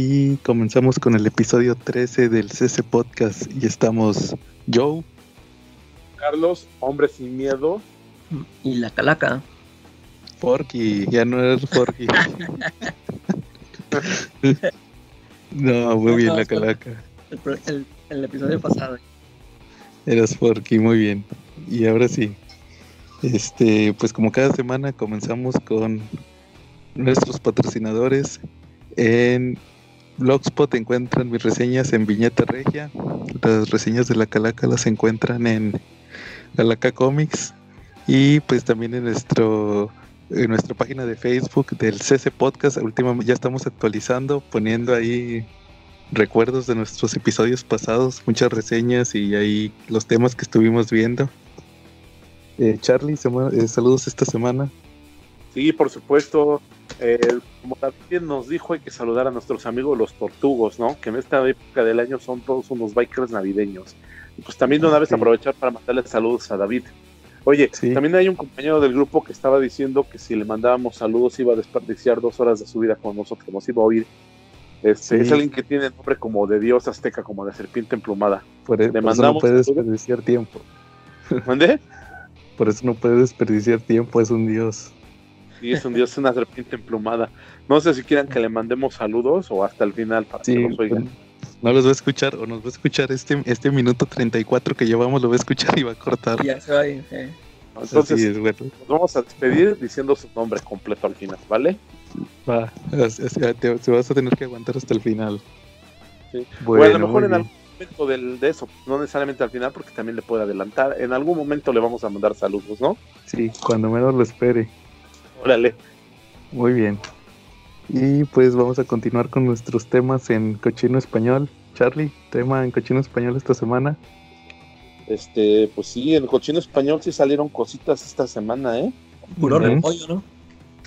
y comenzamos con el episodio 13 del CC Podcast y estamos Joe, Carlos, Hombre sin Miedo y la Calaca. Forky, ya no eres Forky. no, muy bien la Calaca. El, episodio pasado. Eras Forky, muy bien. Y ahora sí. Este, pues como cada semana comenzamos con nuestros patrocinadores. En Blogspot encuentran mis reseñas en Viñeta Regia. Las reseñas de la Calaca las encuentran en Calaca Comics. Y pues también en nuestro en nuestra página de Facebook del CC Podcast. Últimamente ya estamos actualizando, poniendo ahí recuerdos de nuestros episodios pasados, muchas reseñas y ahí los temas que estuvimos viendo. Eh, Charlie, eh, saludos esta semana. Sí, por supuesto. Eh, como también nos dijo, hay que saludar a nuestros amigos los tortugos, ¿no? Que en esta época del año son todos unos bikers navideños. Y pues también de una vez aprovechar para mandarle saludos a David. Oye, también hay un compañero del grupo que estaba diciendo que si le mandábamos saludos iba a desperdiciar dos horas de su vida con nosotros, nos iba a oír. Este, Es alguien que tiene nombre como de dios azteca, como de serpiente emplumada. Por, e-, le mandamos eso no puede desperdiciar tiempo. ¿Mandé? Por eso no puede desperdiciar tiempo, es un dios. Sí, es un dios, es una serpiente emplumada. No sé si quieran que le mandemos saludos o hasta el final para que nos oigan. No los va a escuchar o nos va a escuchar este, este minuto 34 que llevamos, lo va a escuchar y va a cortar. Ya se va a ir, Entonces, nos vamos a despedir diciendo su nombre completo al final, ¿vale? Va, se vas a tener que aguantar hasta el final. Sí. Bueno, a lo mejor en algún momento del, de eso, no necesariamente al final, porque también le puede adelantar. En algún momento le vamos a mandar saludos, ¿no? Sí, cuando menos lo espere. Órale. Muy bien. Y pues vamos a continuar con nuestros temas en cochino español. Charlie, tema en cochino español esta semana. Este, pues sí, en cochino español sí salieron cositas esta semana, ¿eh? Puro repollo, ¿no?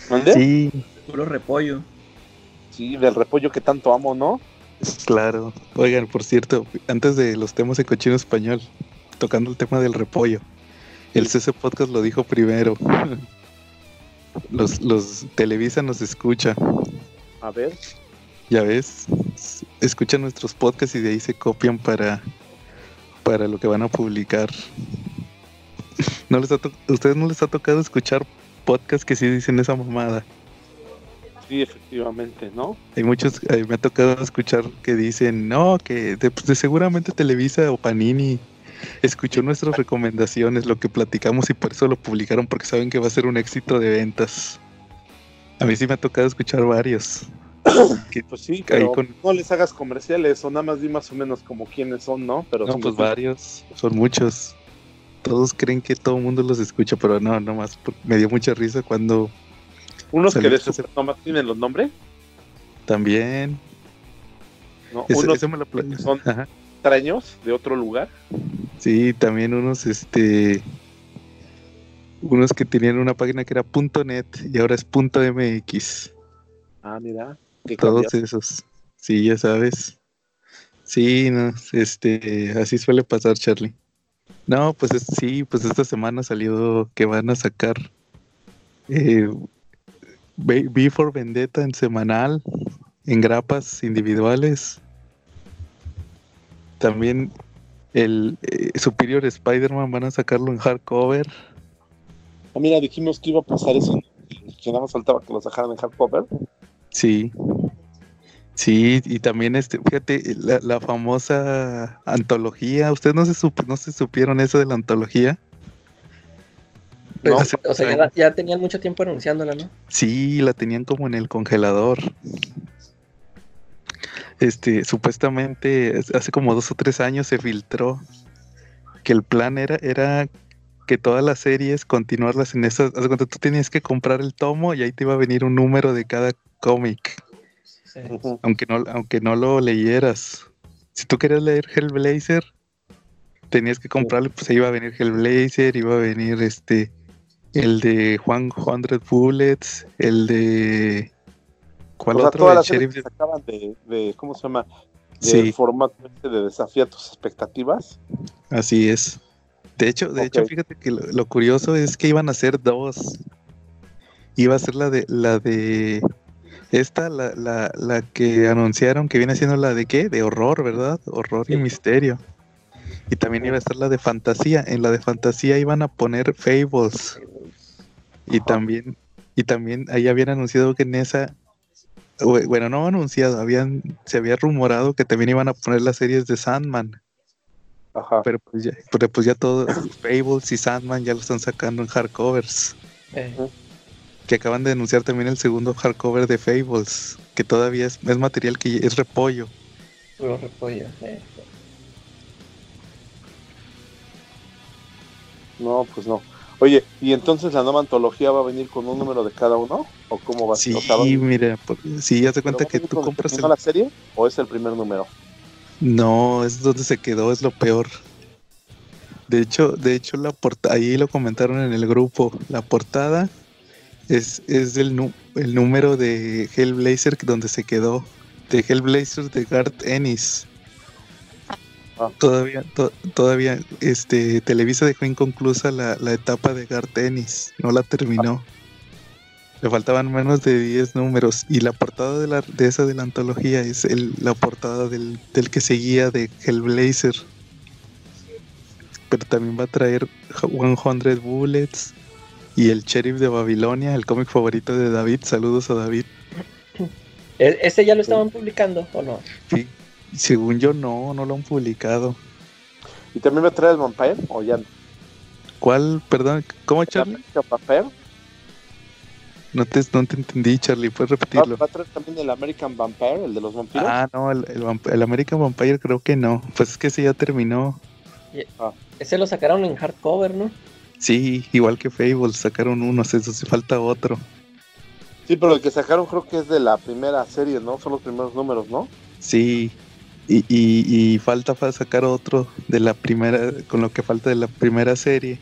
¿Dónde? Sí. Puro repollo. Sí, del repollo que tanto amo, ¿no? Claro. Oigan, por cierto, antes de los temas en cochino español, tocando el tema del repollo, el CC Podcast lo dijo primero. Los, los Televisa nos escucha. A ver. Ya ves, escuchan nuestros podcasts y de ahí se copian para, para lo que van a publicar. ¿No les ¿Ustedes no les ha tocado escuchar podcasts que sí dicen esa mamada? Sí, efectivamente, ¿no? Hay muchos, eh, me ha tocado escuchar que dicen, no, que de, pues, de seguramente Televisa o Panini escuchó nuestras recomendaciones, lo que platicamos y por eso lo publicaron porque saben que va a ser un éxito de ventas. A mí sí me ha tocado escuchar varios. pues sí, pero no les hagas comerciales o nada más di más o menos como quiénes son, ¿no? Pero no, pues varios, son muchos. Todos creen que todo el mundo los escucha, pero no, nomás me dio mucha risa cuando... ¿Unos que de nomás tienen los nombres? También. No, unos me lo son extraños de otro lugar. Sí, también unos, este, unos que tenían una página que era .net y ahora es .mx. Ah, mira. Todos esos. Sí, ya sabes. Sí, no, este, así suele pasar, Charlie. No, pues sí, pues esta semana salió que van a sacar eh, for Vendetta en semanal, en grapas individuales. También el eh, Superior Spider-Man van a sacarlo en hardcover. Ah, mira, dijimos que iba a pasar eso, que nada más faltaba que lo sacaran en hardcover. Sí. Sí, y también este, fíjate, la, famosa antología, ¿ustedes no se no se supieron eso de la antología? no, o sea, ya, ya, tenían mucho tiempo anunciándola, ¿no? Sí, la tenían como en el congelador este, supuestamente hace como dos o tres años se filtró que el plan era, era que todas las series continuarlas en esas. Cuando tú tenías que comprar el tomo y ahí te iba a venir un número de cada cómic. Aunque no, aunque no lo leyeras. Si tú querías leer Hellblazer, tenías que comprarlo, pues ahí iba a venir Hellblazer, iba a venir este el de Juan Hundred Bullets, el de ¿Cuál o sea, todas las series que sacaban de, ¿cómo se llama? De formato este de desafía tus expectativas. Así es. De hecho, de hecho, fíjate que lo, curioso es que iban a ser dos. Iba a ser la de la de Esta, la, la, la que anunciaron que viene siendo la de qué? De horror, ¿verdad? Horror y misterio. Y también iba a estar la de fantasía. En la de fantasía iban a poner Fables. Y también, y también ahí habían anunciado que en esa, bueno, no anunciado, habían, se había rumorado que también iban a poner las series de Sandman. Ajá. Pero pues ya, pero pues ya todo, Fables y Sandman ya lo están sacando en hardcovers. Eh. Que acaban de anunciar también el segundo hardcover de Fables, que todavía es, es material que es repollo. Puro repollo, eh. No, pues no. Oye, ¿y entonces la nueva antología va a venir con un número de cada uno? ¿O cómo va a ser? Sí, mira, sí, ya te cuenta que tú compras. El... la serie o es el primer número? No, es donde se quedó, es lo peor. De hecho, de hecho la portada, ahí lo comentaron en el grupo, la portada es, es el, el número de Hellblazer donde se quedó, de Hellblazer de Garth Ennis. Todavía, todavía, este, Televisa dejó inconclusa la, etapa de Gartenis, no la terminó. Le faltaban menos de 10 números y la portada de, la, de esa de la antología es el, la portada del, del que seguía de Hellblazer. Pero también va a traer 100 Bullets y el Sheriff de Babilonia, el cómic favorito de David. Saludos a David. ¿E-, ¿Ese ya lo estaban publicando o no? Sí, según yo no, no lo han publicado. ¿Y también va a traer el Vampire o ya ¿Cuál? Perdón, ¿cómo Charlie? Vampire? No te, no te entendí, Charlie, ¿puedes repetirlo? ¿Va a traer también el American Vampire, el de los vampiros? Ah, no, el, el, American Vampire creo que no. Pues es que ese ya terminó. Ah. Ese lo sacaron en hardcover, ¿no? Sí, igual que Fable, sacaron uno, eso se falta otro. Sí, pero el que sacaron creo que es de la primera serie, ¿no? Son los primeros números, ¿no? Sí, y, y, falta para sacar otro de la primera, con lo que falta de la primera serie.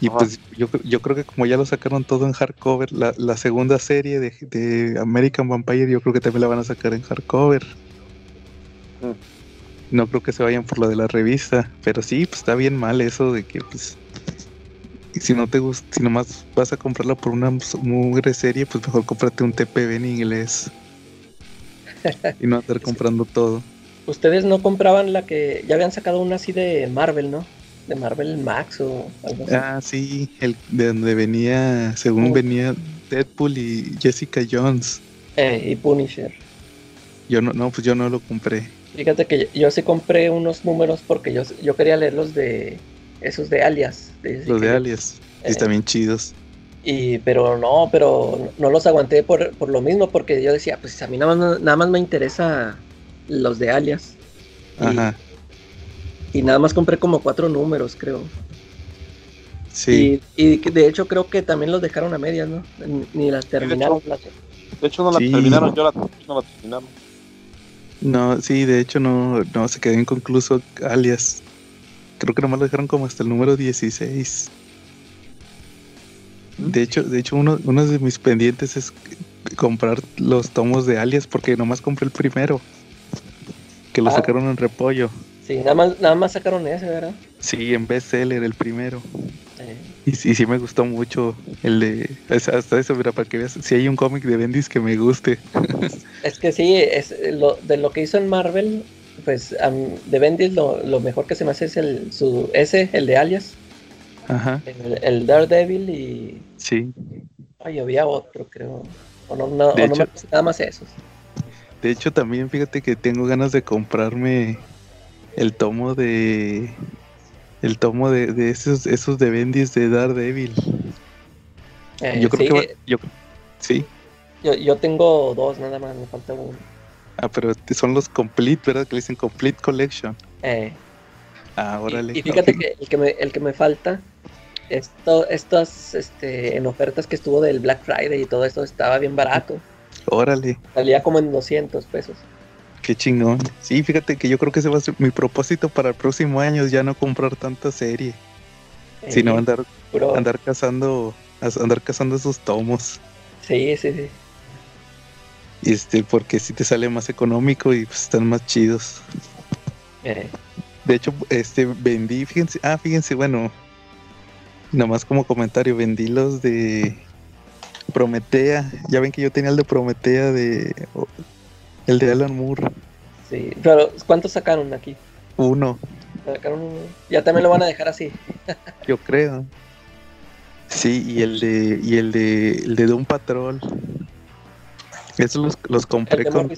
Y pues yo, yo creo que como ya lo sacaron todo en hardcover, la, la segunda serie de, de, American Vampire yo creo que también la van a sacar en hardcover. Mm. No creo que se vayan por lo de la revista, pero sí, pues está bien mal eso de que pues si no te gusta, si nomás vas a comprarla por una mugre serie, pues mejor cómprate un TPB en inglés. y no andar comprando todo. Ustedes no compraban la que ya habían sacado una así de Marvel, ¿no? De Marvel Max o algo así. Ah, sí, el de donde venía, según venía Deadpool y Jessica Jones. Eh, y Punisher. Yo no, no, pues yo no lo compré. Fíjate que yo, sí compré unos números porque yo, yo quería leer los de esos de Alias. los de Alias. Eh, están bien chidos. Y, pero no, pero no los aguanté por, por, lo mismo, porque yo decía, pues a mí nada más, nada más me interesa los de alias. Ajá. Y nada más compré como cuatro números, creo. Sí. Y, de hecho creo que también los dejaron a medias, ¿no? Ni las terminaron. De hecho, no la terminaron, yo la, no la terminaron. No, sí, de hecho no, no, se quedó inconcluso alias. Creo que nomás lo dejaron como hasta el número 16. ¿Mm? De hecho, de hecho uno, uno de mis pendientes es comprar los tomos de alias porque nomás compré el primero. Que lo ah. sacaron en repollo. Sí, nada más, nada más sacaron ese, ¿verdad? Sí, en bestseller, el primero. Y, sí, sí me gustó mucho el de... Hasta eso, mira, para que veas, si hay un cómic de Bendis que me guste. es que sí, es lo, de lo que hizo en Marvel, pues de Bendis lo, lo, mejor que se me hace es el, su, ese, el de Alias. Ajá. El, Daredevil y... Sí. Ay, había otro, creo. O no, no, o no me nada más esos. De hecho, también fíjate que tengo ganas de comprarme el tomo de. El tomo de, esos, esos de Bendis de Daredevil. Eh, yo creo que. yo, sí. Yo, yo tengo dos, nada más, me falta uno. Ah, pero son los Complete, ¿verdad? Que le dicen Complete Collection. Eh. Ah, órale. Y, fíjate que el que me, el que me falta, esto, estas este, en ofertas que estuvo del Black Friday y todo esto estaba bien barato. Órale. Salía como en 200 pesos. Qué chingón. Sí, fíjate que yo creo que ese va a ser mi propósito para el próximo año, ya no comprar tanta serie. sino andar, andar cazando, andar cazando esos tomos. Sí, sí, sí. Este, porque si te sale más económico y pues, están más chidos. Eh. De hecho, este, vendí, fíjense, ah, fíjense, bueno, nomás como comentario, vendí los de Prometea. Ya ven que yo tenía el de Prometea de. El de Alan Moore. Sí, pero ¿cuántos sacaron aquí? Uno. Sacaron uno. Ya también lo van a dejar así. yo creo. Sí, y el de. Y el de. El de Doom Patrol. Esos los, los compré con.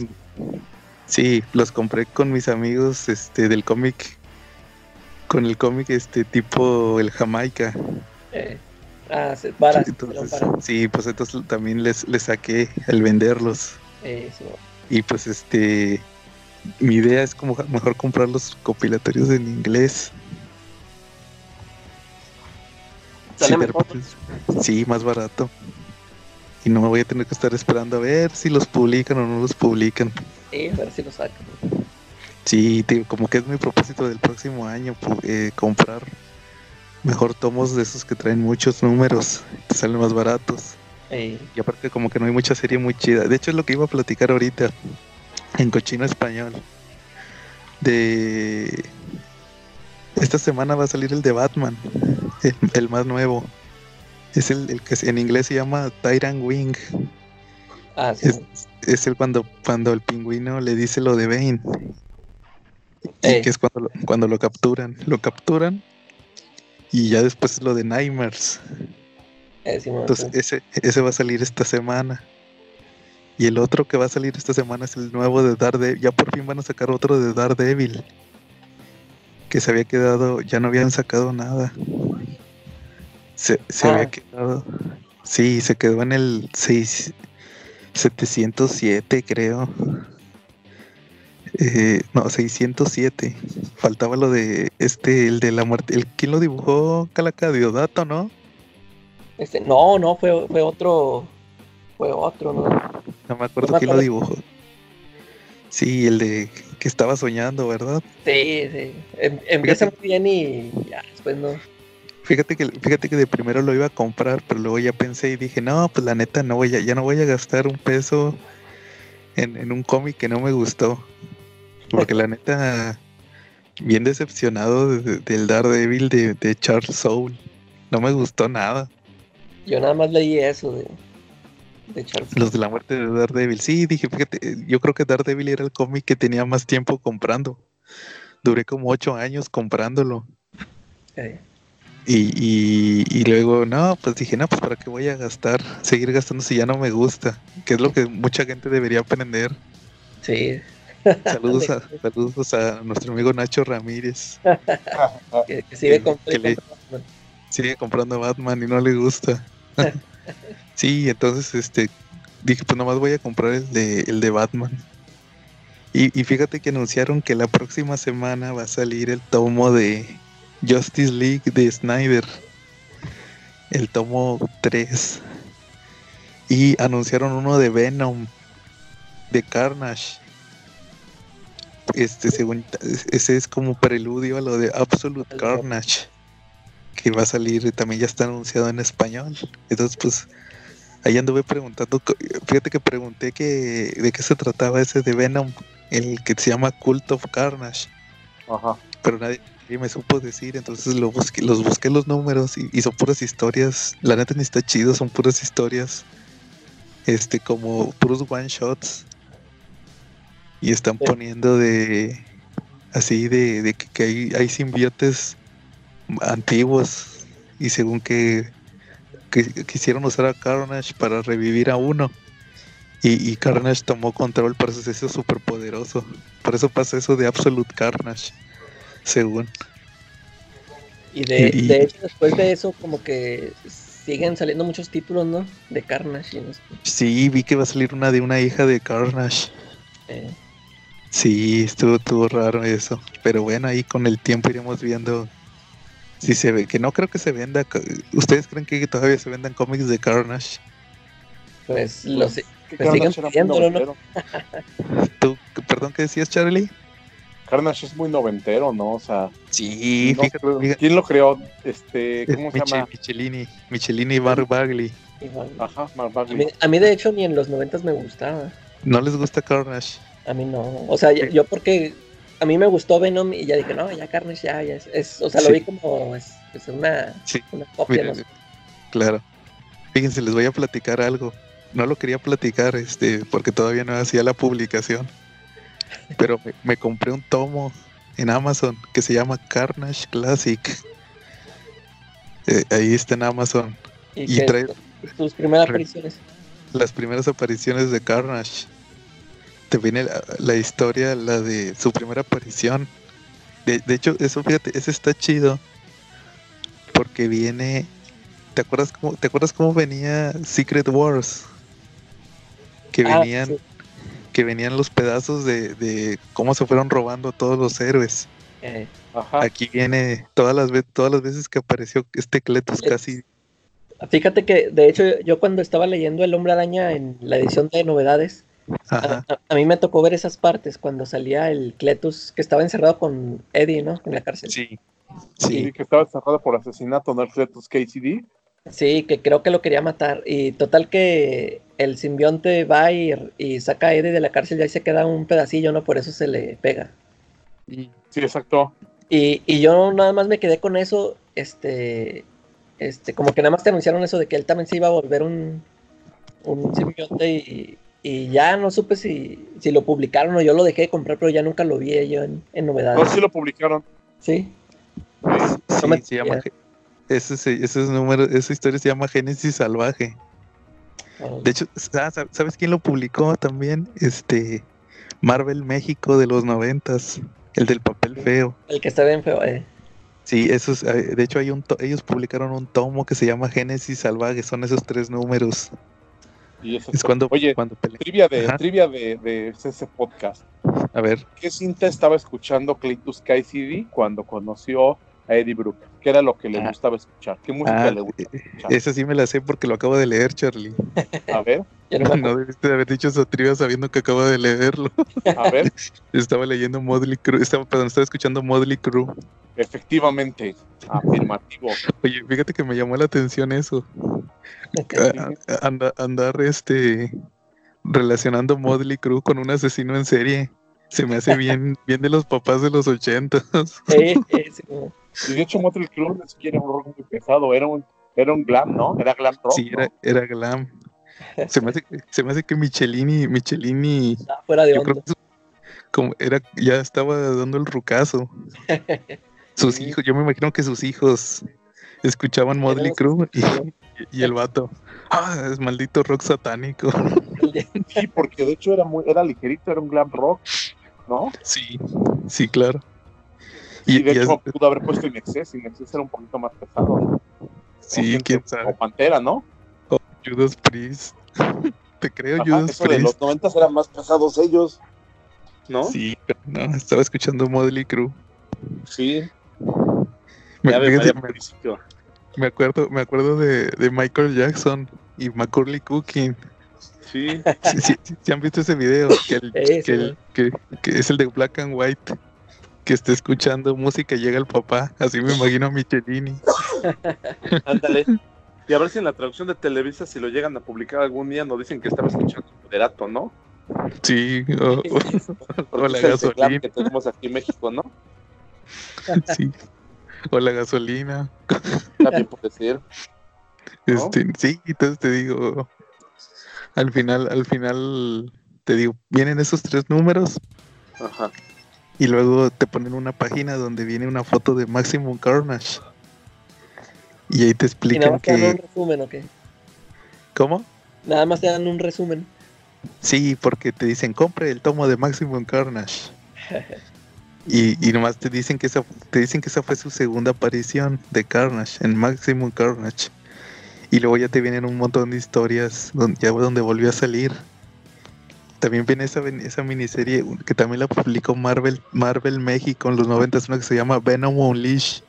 Sí, los compré con mis amigos este del cómic. Con el cómic este tipo el Jamaica. Eh, ah, varas, sí, pues entonces también les, les saqué el venderlos. Y pues este mi idea es como mejor comprar los compilatorios en inglés. sí, más barato y no me voy a tener que estar esperando a ver si los publican o no los publican. Sí, a ver si los sacan. Sí, como que es mi propósito del próximo año, eh, comprar mejor tomos de esos que traen muchos números, te salen más baratos. Y aparte como que no hay mucha serie muy chida. De hecho es lo que iba a platicar ahorita en Cochino Español. De... Esta semana va a salir el de Batman, el más nuevo. Es el, que en inglés se llama Tyrant Wing. Ah, sí. Es, el cuando, cuando el pingüino le dice lo de Bane. Y que es cuando lo, cuando lo capturan. Lo capturan y ya después es lo de Nightmares. Eh, Entonces ese, ese va a salir esta semana. Y el otro que va a salir esta semana es el nuevo de Daredevil. Ya por fin van a sacar otro de Daredevil. Que se había quedado, ya no habían sacado nada. Se, había ah. quedado. Sí, se quedó en el 6, 707, creo. Eh, no, 607. Faltaba lo de este, el de la muerte. El, ¿Quién lo dibujó? Calaca Diodato, ¿no? Este, no, no, fue, fue otro. Fue otro, ¿no? No me acuerdo quién lo dibujó. Sí, el de que estaba soñando, ¿verdad? Sí, sí. Em, empieza muy bien y ya, después no. Fíjate que, fíjate que de primero lo iba a comprar, pero luego ya pensé y dije, no, pues la neta no voy a, ya no voy a gastar un peso en, un cómic que no me gustó. Porque la neta, bien decepcionado del Daredevil de, de Charles Soule. No me gustó nada. Yo nada más leí eso de, de Charles Los de la muerte de Daredevil. Sí, dije, fíjate, yo creo que Daredevil era el cómic que tenía más tiempo comprando. Duré como ocho años comprándolo. Y, y, luego, no, pues dije, no, pues para qué voy a gastar, seguir gastando si ya no me gusta, que es lo que mucha gente debería aprender. Sí. Saludos a, saludos a nuestro amigo Nacho Ramírez. que, sigue, comprando sigue comprando Batman y no le gusta. sí, entonces este dije, pues nomás voy a comprar el de, el de Batman. Y, y fíjate que anunciaron que la próxima semana va a salir el tomo de Justice League de Snyder, el tomo 3. Y anunciaron uno de Venom, de Carnage. Este, según, ese es como preludio a lo de Absolute Carnage, que va a salir, también ya está anunciado en español. Entonces, pues, ahí anduve preguntando, fíjate que pregunté que, de qué se trataba ese de Venom, el que se llama Cult of Carnage. Ajá. Pero nadie, y me supo decir, entonces lo busqué, los busqué los números y, son puras historias. La neta ni está chido, son puras historias. Este, como puros one shots. Y están poniendo de. Así de, que, hay, hay simbiotes antiguos. Y según que, quisieron usar a Carnage para revivir a uno. Y, y Carnage tomó control, por eso es eso súper poderoso. Por eso pasa eso de Absolute Carnage según. Y de, de hecho, después de eso, como que siguen saliendo muchos títulos, ¿no? De Carnage. Sí, vi que va a salir una de una hija de Carnage. Eh. Sí, estuvo, estuvo raro eso. Pero bueno, ahí con el tiempo iremos viendo si se ve. Que no creo que se venda. ¿Ustedes creen que todavía se vendan cómics de Carnage? Pues los pues, siguen pidiendo, ¿no? ¿Tú, perdón, ¿qué decías, Charlie? Carnage es muy noventero, ¿no? O sea. Sí, ¿Quién lo creó? Este, ¿Cómo se llama? Michelini. Michelini y Mark Bagley. Ajá, Mark Bagley. A mí, de hecho, ni en los noventas me gustaba. ¿No les gusta Carnage? A mí no. O sea, yo, porque a mí me gustó Venom y ya dije, no, ya Carnage ya, ya es, O sea, lo vi como es, una, una copia. Claro. Fíjense, les voy a platicar algo. No lo quería platicar, este, porque todavía no hacía la publicación. Pero me, compré un tomo en Amazon que se llama Carnage Classic. Eh, ahí está en Amazon. Y, trae sus primeras apariciones. Las primeras apariciones de Carnage. Te viene la, historia, la de su primera aparición. De, de hecho, eso fíjate, ese está chido. Porque viene ¿Te acuerdas cómo, ¿te acuerdas cómo venía Secret Wars? Que ah, venían, que venían los pedazos de, cómo se fueron robando todos los héroes. Eh, Aquí viene todas las todas las veces que apareció este Cletus casi. Fíjate que, de hecho, yo cuando estaba leyendo El Hombre Araña en la edición de novedades, a, mí me tocó ver esas partes cuando salía el Cletus que estaba encerrado con Eddie, ¿no? En la cárcel. Sí. Sí, que estaba encerrado por asesinato, ¿no? El Cletus KCD. Sí, que creo que lo quería matar. Y total que el simbionte va y, saca a Eddie de la cárcel y ahí se queda un pedacillo, ¿no? Por eso se le pega. Sí, exacto. Y, y yo nada más me quedé con eso, este, este, como que nada más te anunciaron eso de que él también se iba a volver un, un simbionte y, y ya no supe si, si lo publicaron o yo lo dejé de comprar, pero ya nunca lo vi yo en, en novedades. No, sí lo publicaron. Sí. Sí, se llama ese, ese número, esa historia se llama Génesis Salvaje. De hecho, ¿sabes quién lo publicó también? Este Marvel México de los noventas, el del papel feo. El que está bien feo, eh. Sí, esos, eh, de hecho hay un ellos publicaron un tomo que se llama Génesis Salvaje, son esos tres números. Y eso es cuando, oye, cuando trivia de trivia de, de ese podcast. A ver. ¿Qué cinta estaba escuchando Cletus Cassidy cuando conoció a Eddie Brooke, que era lo que le ah. gustaba escuchar. ¿Qué música ah, le gusta eh, Esa sí me la sé porque lo acabo de leer, Charlie. A ver. no, debiste de haber dicho esa trivia sabiendo que acabo de leerlo. A ver. estaba leyendo Modley Crew, estaba, perdón, estaba escuchando Modley Crew. Efectivamente, afirmativo. Oye, fíjate que me llamó la atención eso. andar este relacionando Modley Crew con un asesino en serie. Se me hace bien, bien de los papás de los ochentas. Sí, sí, y de hecho, Motley Crue ni siquiera un rock muy pesado, era un, era un glam, ¿no? Era glam rock. Sí, era, era glam. Se me, hace, se me hace que Michelini, Michelini. Ah, fuera de onda. como era, ya estaba dando el rucazo. Sus hijos, yo me imagino que sus hijos escuchaban Motley Crue y, y, el vato. Ah, es maldito rock satánico. Sí, porque de hecho era muy, era ligerito, era un glam rock, ¿no? Sí, sí, claro. Y, de hecho pudo haber puesto Inexcess, Inexcess era un poquito más pesado. Sí, quién sabe. O Pantera, ¿no? O Judas Priest. Te creo, Judas eso Priest. De los 90 eran más pesados ellos, ¿no? Sí, pero no, estaba escuchando Motley Crue. Sí. Me, me, acuerdo, me acuerdo de, de Michael Jackson y Macaulay Cooking. Sí. Sí, sí, han visto ese video? Que, el, que, que, que, es el de Black and White que esté escuchando música llega el papá. Así me imagino a Michelini. Ándale. Y a ver si en la traducción de Televisa, si lo llegan a publicar algún día, nos dicen que estaba escuchando Moderato, ¿no? Sí, o, la gasolina. que tenemos aquí en México, ¿no? Sí. O la gasolina. También puede ser. Este, sí, entonces te digo, al final, al final, te digo, vienen esos tres números. Ajá y luego te ponen una página donde viene una foto de Maximum Carnage. Y ahí te explican ¿Y nada más que... Te dan un resumen o qué? ¿Cómo? Nada más te dan un resumen. Sí, porque te dicen, compre el tomo de Maximum Carnage. y, y nomás te dicen que esa, te dicen que esa fue su segunda aparición de Carnage, en Maximum Carnage. Y luego ya te vienen un montón de historias donde, ya donde volvió a salir también viene esa, esa miniserie que también la publicó Marvel, Marvel México en los 90, una que se llama Venom Unleash.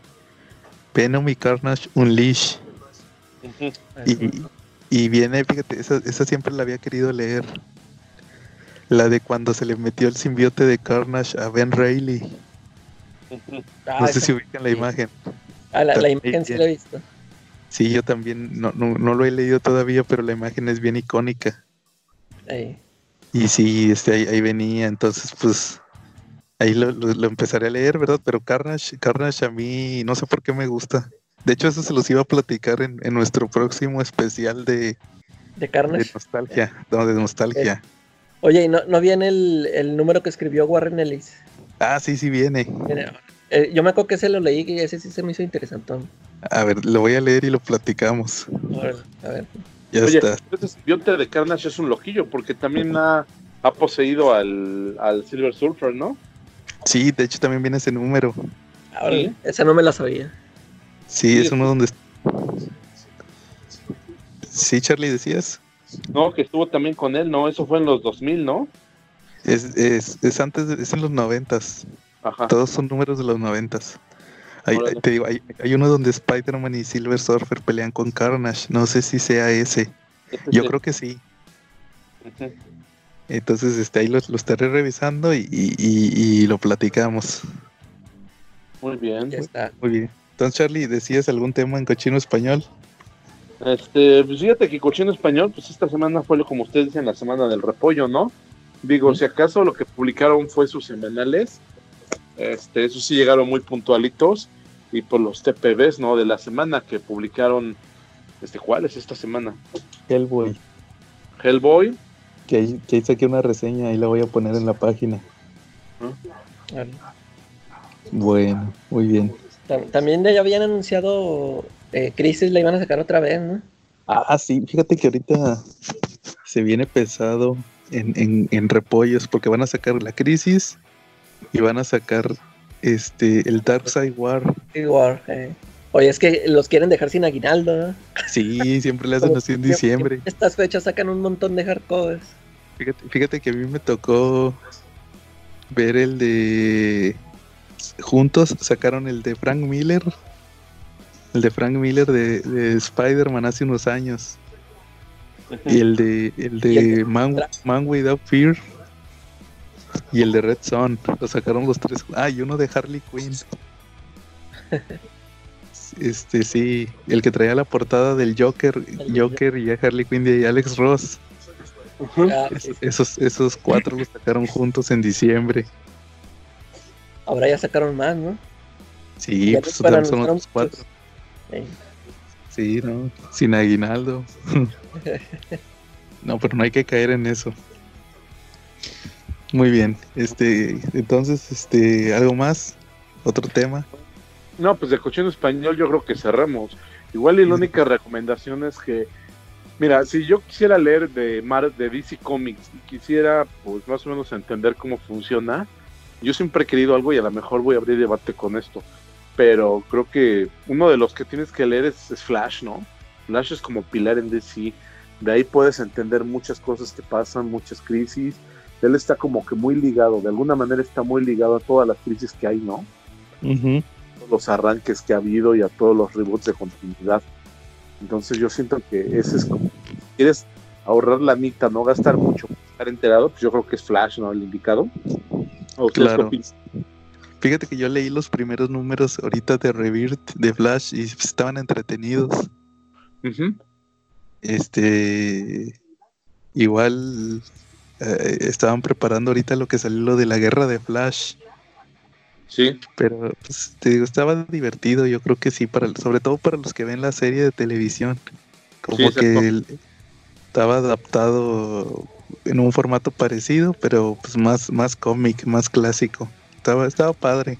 Venom y Carnage Unleash. y, y viene, fíjate, esa, esa siempre la había querido leer. La de cuando se le metió el simbiote de Carnage a Ben Reilly. no sé si ubican la imagen. Ah, la, imagen sí la he visto. Sí, yo también no, no, lo he leído todavía, pero la imagen es bien icónica. Y sí, este, ahí, venía, entonces pues ahí lo, empezaré a leer, ¿verdad? Pero Carnage, Carnage a mí no sé por qué me gusta. De hecho, eso se los iba a platicar en, nuestro próximo especial de... De carnes. De nostalgia, no, de nostalgia. Oye, ¿y no, no viene el, número que escribió Warren Ellis? Ah, sí, sí viene. Eh, yo me acuerdo que ese lo leí y ese sí se me hizo interesante. A ver, lo voy a leer y lo platicamos. a ver. Ya está. Entonces, Bionte de Carnage es un loquillo porque también ha, ha poseído al, al Silver Surfer, ¿no? Sí, de hecho también viene ese número. esa no me la sabía. Sí, es uno donde... Sí, Charlie, decías. No, que estuvo también con él, ¿no? Eso fue en los 2000, ¿no? Es, es, es antes, es en los noventas. Ajá. Todos son números de los noventas. Hay, te digo, hay, hay, uno donde Spider-Man y Silver Surfer pelean con Carnage. No sé si sea ese. Yo creo que sí. Entonces, este, ahí lo, estaré revisando y, y, y, lo platicamos. Muy bien. Ya está. Muy bien. Entonces, Charlie, ¿decías algún tema en cochino español? Este, pues fíjate que cochino español, pues esta semana fue como ustedes dicen, la semana del repollo, ¿no? Digo, si acaso lo que publicaron fue sus semanales, este, esos sí llegaron muy puntualitos y por los TPBs, ¿no? De la semana que publicaron, este, ¿cuál es esta semana? Hellboy. Hellboy. Que ahí, que saqué una reseña y la voy a poner en la página. Bueno, muy bien. También ya habían anunciado eh, Crisis, la iban a sacar otra vez, ¿no? Ah, sí, fíjate que ahorita se viene pesado en, en, repollos porque van a sacar la Crisis y van a sacar este el Dark Side War. War eh. Oye, es que los quieren dejar sin aguinaldo, ¿no? Sí, siempre le hacen así en diciembre. Estas fechas sacan un montón de hardcovers. Fíjate, fíjate que a mí me tocó ver el de juntos sacaron el de Frank Miller. El de Frank Miller de, Spider-Man hace unos años. Y el de el de Man, Without Fear. Y el de Red Son. Lo sacaron los tres. Ah, y uno de Harley Quinn. Este sí, el que traía la portada del Joker, Joker y Harley Quinn y Alex Ross. esos, esos cuatro los sacaron juntos en diciembre. Ahora ya sacaron más, ¿no? Sí, pues son otros cuatro. Sí. no, sin aguinaldo. no, pero no hay que caer en eso. Muy bien, este, entonces, este, algo más, otro tema. No, pues de cochino español yo creo que cerremos. Igual y la única recomendación es que, mira, si yo quisiera leer de Mar de DC Comics y quisiera, pues más o menos entender cómo funciona, yo siempre he querido algo y a lo mejor voy a abrir debate con esto, pero creo que uno de los que tienes que leer es, Flash, ¿no? Flash es como pilar en DC, de ahí puedes entender muchas cosas que pasan, muchas crisis. Él está como que muy ligado, de alguna manera está muy ligado a todas las crisis que hay, ¿no? Los arranques que ha habido y a todos los reboots de continuidad. Entonces yo siento que ese es como, si quieres ahorrar la mitad, no gastar mucho, estar enterado, pues yo creo que es Flash, ¿no? El indicado claro. Fíjate que yo leí los primeros números ahorita de Rebirth de Flash y estaban entretenidos. Este. Igual eh, estaban preparando ahorita lo que salió lo de la guerra de Flash. Sí. Pero pues, te digo, estaba divertido, yo creo que sí, para sobre todo para los que ven la serie de televisión. Como que estaba adaptado en un formato parecido, pero pues más, más cómic, más clásico. Estaba, estaba padre.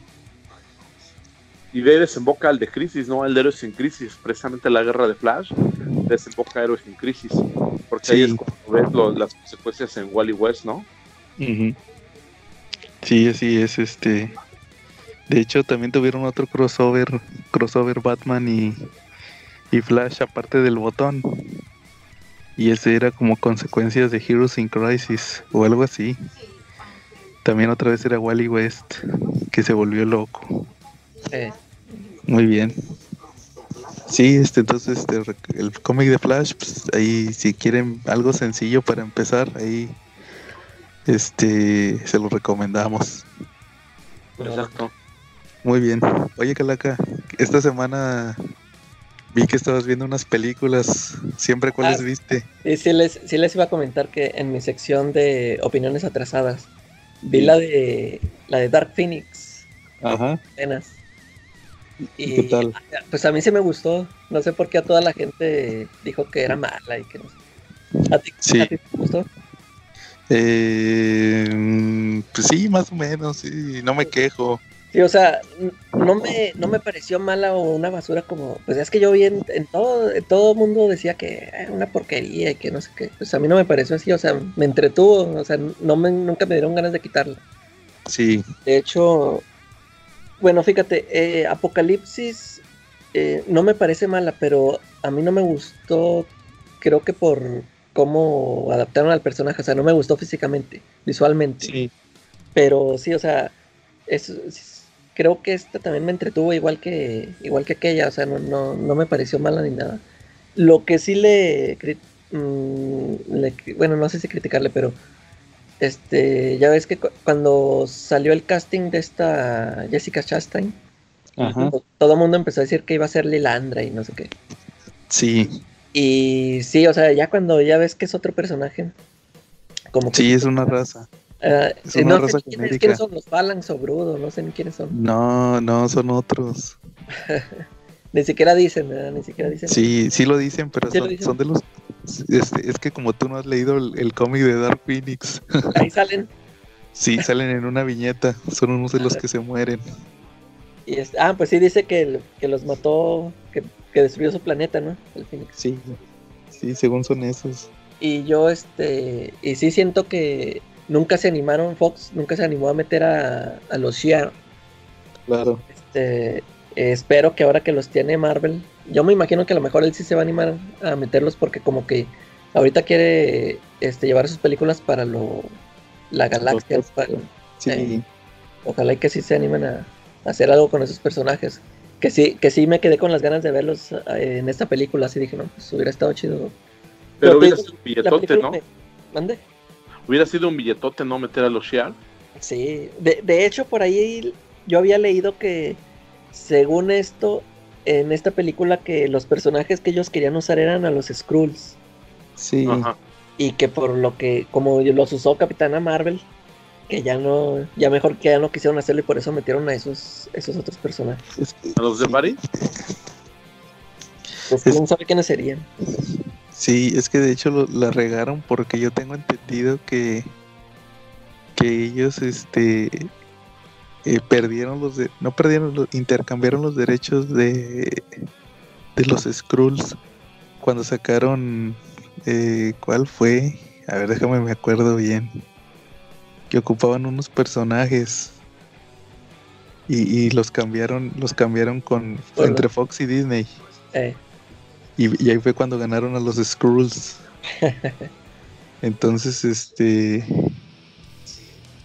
Y de desemboca al de Crisis, ¿no? El de Héroes en Crisis, precisamente la guerra de Flash, desemboca Héroes en Crisis. Porque ahí es cuando ves las consecuencias en Wally West, ¿no? Sí, así es, este. De hecho, también tuvieron otro crossover, crossover Batman y, y Flash, aparte del botón. Y ese era como consecuencias de Heroes in Crisis o algo así. También otra vez era Wally West, que se volvió loco. Muy bien. Sí, este, entonces este, el cómic de Flash, pues ahí si quieren algo sencillo para empezar, ahí este se lo recomendamos. Exacto. Muy bien. Oye, Calaca, esta semana Vi que estabas viendo unas películas. ¿Siempre cuáles ah, viste? Sí, les, sí les iba a comentar que en mi sección de opiniones atrasadas vi la de la de Dark Phoenix. Ajá. Y, ¿Qué tal? Pues a mí sí me gustó. No sé por qué a toda la gente dijo que era mala y que no sé. ¿A ti, sí. te gustó? Eh, pues sí, más o menos, sí, no me quejo. Sí, o sea, no me, no me pareció mala o una basura como, pues es que yo vi en, todo, en todo mundo decía que era una porquería y que no sé qué. Pues a mí no me pareció así, o sea, me entretuvo, o sea, no me, nunca me dieron ganas de quitarla. Sí. De hecho, bueno, fíjate, eh, Apocalipsis eh, no me parece mala, pero a mí no me gustó, creo que por cómo adaptaron al personaje, o sea, no me gustó físicamente, visualmente. Sí. Pero sí, o sea, es, creo que esta también me entretuvo igual que igual que aquella, o sea, no, no, no me pareció mala ni nada. Lo que sí le, mm, bueno, no sé si criticarle, pero este, ya ves que cuando salió el casting de esta Jessica Chastain, todo el mundo empezó a decir que iba a ser Lilandra y no sé qué. Sí. Y sí, o sea, ya cuando ya ves que es otro personaje, como que... Sí, es una raza. Uh, no sé quiénes, son los Phalanx o Brudo, no sé ni quiénes son. No, no, son otros. ni siquiera dicen, ¿verdad? Ni siquiera dicen. Sí, sí lo dicen, pero son, de los... Este, es que como tú no has leído el, cómic de Dark Phoenix. Ahí salen. sí, salen en una viñeta, son unos de los que se mueren. Y es, ah, pues sí dice que, que los mató, que, que, destruyó su planeta, ¿no? El Phoenix. Sí, sí, según son esos. Y yo, este, y sí siento que nunca se animaron, Fox nunca se animó a meter a, a los Shiar. Claro. Este, espero que ahora que los tiene Marvel, yo me imagino que a lo mejor él sí se va a animar a meterlos porque como que ahorita quiere este, llevar sus películas para lo, la galaxia. sí. Eh, ojalá y que sí se animen a, hacer algo con esos personajes. Que sí, que sí me quedé con las ganas de verlos eh, en esta película, así dije, no, pues hubiera estado chido. Pero, hubiera sido un billetote, ¿no? ¿Mande? Hubiera sido un billetote no meter a los Shiar. Sí, de, de hecho por ahí yo había leído que según esto, en esta película que los personajes que ellos querían usar eran a los Skrulls. Sí. Y que por lo que, como los usó Capitana Marvel, que ya no, ya mejor que ya no quisieron hacerlo y por eso metieron a esos, esos otros personajes. ¿A los de Bari? Pues quién sabe quiénes serían. Sí, es que de hecho la regaron porque yo tengo entendido que que ellos este eh, perdieron los de, no perdieron los, intercambiaron los derechos de de los Skrulls cuando sacaron eh, ¿cuál fue? A ver, déjame me acuerdo bien. Que ocupaban unos personajes y, los cambiaron, los cambiaron con entre Fox y Disney. Eh. Y, ahí fue cuando ganaron a los Skrulls. Entonces, este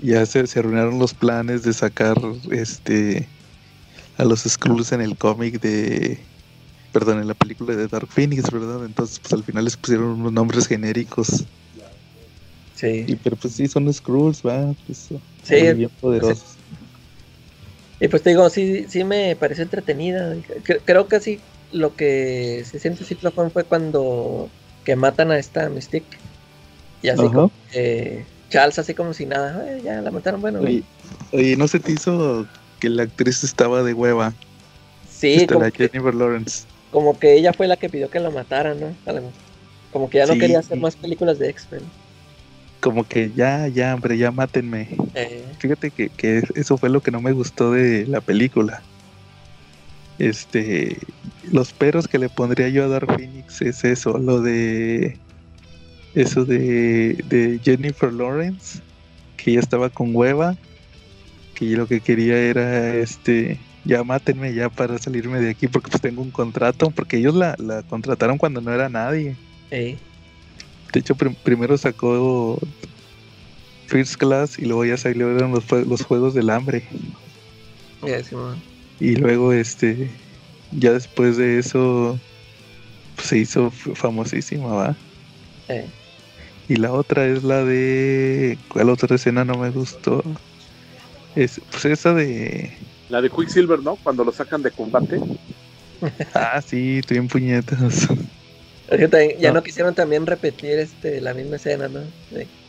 ya se, se arruinaron los planes de sacar este a los Skrulls en el cómic de perdón, en la película de Dark Phoenix, ¿verdad? Entonces, pues al final les pusieron unos nombres genéricos. Sí. Y, pero pues sí, son Skrulls, va, pues, sí, bien poderosos. Y pues te digo, sí, sí me pareció entretenida. Creo que sí, lo que se siente así fue cuando que matan a esta Mystique. Y así como Charles así como si nada, ya la mataron, bueno. Oye, ¿no se te hizo que la actriz estaba de hueva? Sí, este, como que, Jennifer Lawrence. Como que ella fue la que pidió que la mataran, ¿no? Como que ya no quería hacer más películas de X-Men. Como que ya, ya, hombre, ya mátenme. Eh. Fíjate que, que eso fue lo que no me gustó de la película. Este, los peros que le pondría yo a Dark Phoenix es eso, lo de eso de, Jennifer Lawrence, que ya estaba con hueva, que lo que quería era este ya mátenme ya para salirme de aquí porque pues tengo un contrato, porque ellos la, contrataron cuando no era nadie. De hecho, primero sacó First Class y luego ya salieron los, los Juegos del Hambre. y luego, este, ya después de eso, pues, se hizo famosísima, ¿va? Y la otra es la de. ¿Cuál otra escena no me gustó? Es, pues esa de. La de Quicksilver, ¿no? Cuando lo sacan de combate. ah, sí, estoy en puñetas. Ya no. quisieron también repetir este la misma escena, ¿no?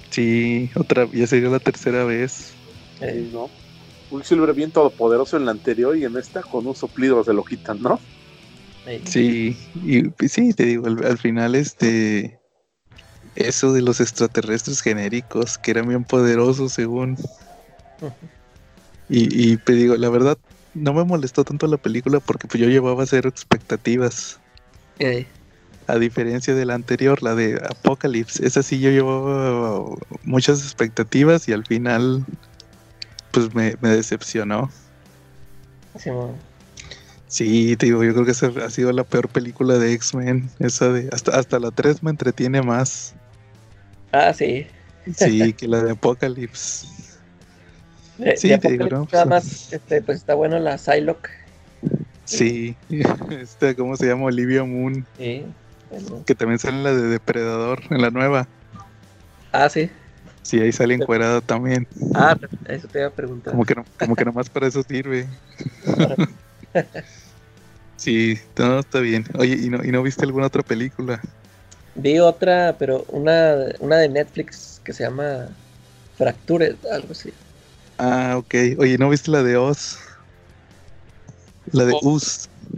Sí. otra, ya sería la tercera vez. Eh, ¿no? Quicksilver bien todopoderoso en la anterior y en esta con un soplido se lo quitan, ¿no? Sí, y sí, te digo, al, final este eso de los extraterrestres genéricos que eran bien poderosos según y, y te digo, la verdad no me molestó tanto la película porque pues yo llevaba cero expectativas. A diferencia de la anterior, la de Apocalypse, esa sí yo llevaba muchas expectativas y al final pues me, decepcionó. Sí, te digo, yo creo que esa ha sido la peor película de X-Men. Esa de. Hasta, hasta la 3 me entretiene más. Ah, sí. Sí, que la de Apocalypse. sí, te digo, Nada más, este, pues está bueno la Psylocke. Sí, este, ¿cómo se llama? Olivia Moon. Sí. Que también sale en la de Depredador, en la nueva. Ah, sí. Sí, ahí sale encuadrada también. Ah, eso te iba a preguntar. Como que, no, como que nomás para eso sirve. sí, todo está bien. Oye, ¿y no, ¿y no viste alguna otra película? Vi otra, pero una, una de Netflix que se llama Fractured, algo así. Ah, ok. Oye, ¿no viste la de Oz? La de oh.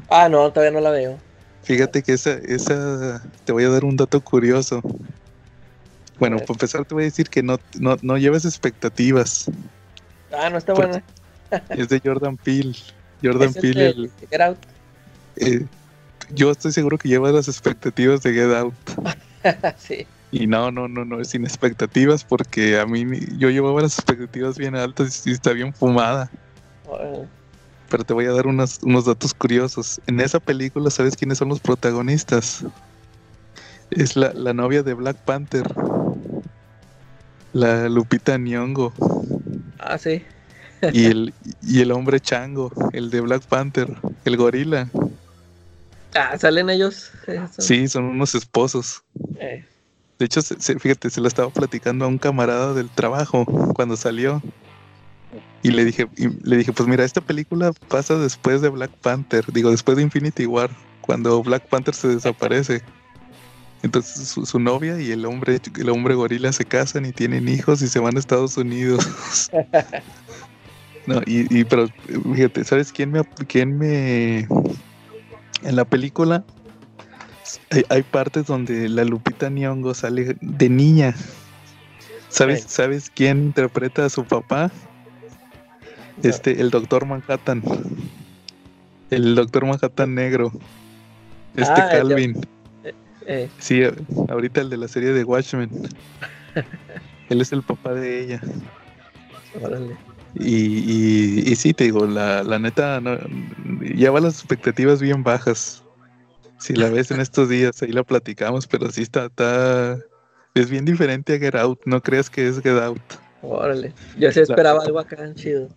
Ah, no, todavía no la veo. Fíjate que esa, esa, te voy a dar un dato curioso. Bueno, para empezar te voy a decir que no, no, no lleves expectativas. Ah, no está buena. es de Jordan Peele. Jordan Peele. El, Get Out. Eh, yo estoy seguro que llevas las expectativas de Get Out. sí. Y no, no, no, no, es sin expectativas porque a mí yo llevaba las expectativas bien altas y está bien fumada. Pero te voy a dar unos, unos datos curiosos. En esa película, ¿sabes quiénes son los protagonistas? Es la, la novia de Black Panther. La Lupita Nyong'o. Ah, sí. y, el, y el hombre chango, el de Black Panther, el gorila. Ah, ¿salen ellos? Sí, son unos esposos. Eh. De hecho, fíjate, se lo estaba platicando a un camarada del trabajo cuando salió. Y le dije, le dije, pues mira, esta película pasa después de Black Panther, digo, después de Infinity War, cuando Black Panther se desaparece. Entonces su, novia y el hombre, el hombre gorila se casan y tienen hijos y se van a Estados Unidos. no, y, pero fíjate, ¿sabes quién me quién me en la película hay, partes donde la Lupita Nyong'o sale de niña. ¿Sabes, ¿Sabes quién interpreta a su papá? Este, el Doctor Manhattan. El Doctor Manhattan negro. Este ah, Calvin. Eh. Sí, ahorita el de la serie de Watchmen. Él es el papá de ella. Y, y, sí, te digo, la, la neta, no, lleva las expectativas bien bajas. Si la ves en estos días, ahí la platicamos, pero sí está, está, es bien diferente a Get Out. No creas que es Get Out. Órale, yo sí esperaba algo acá chido.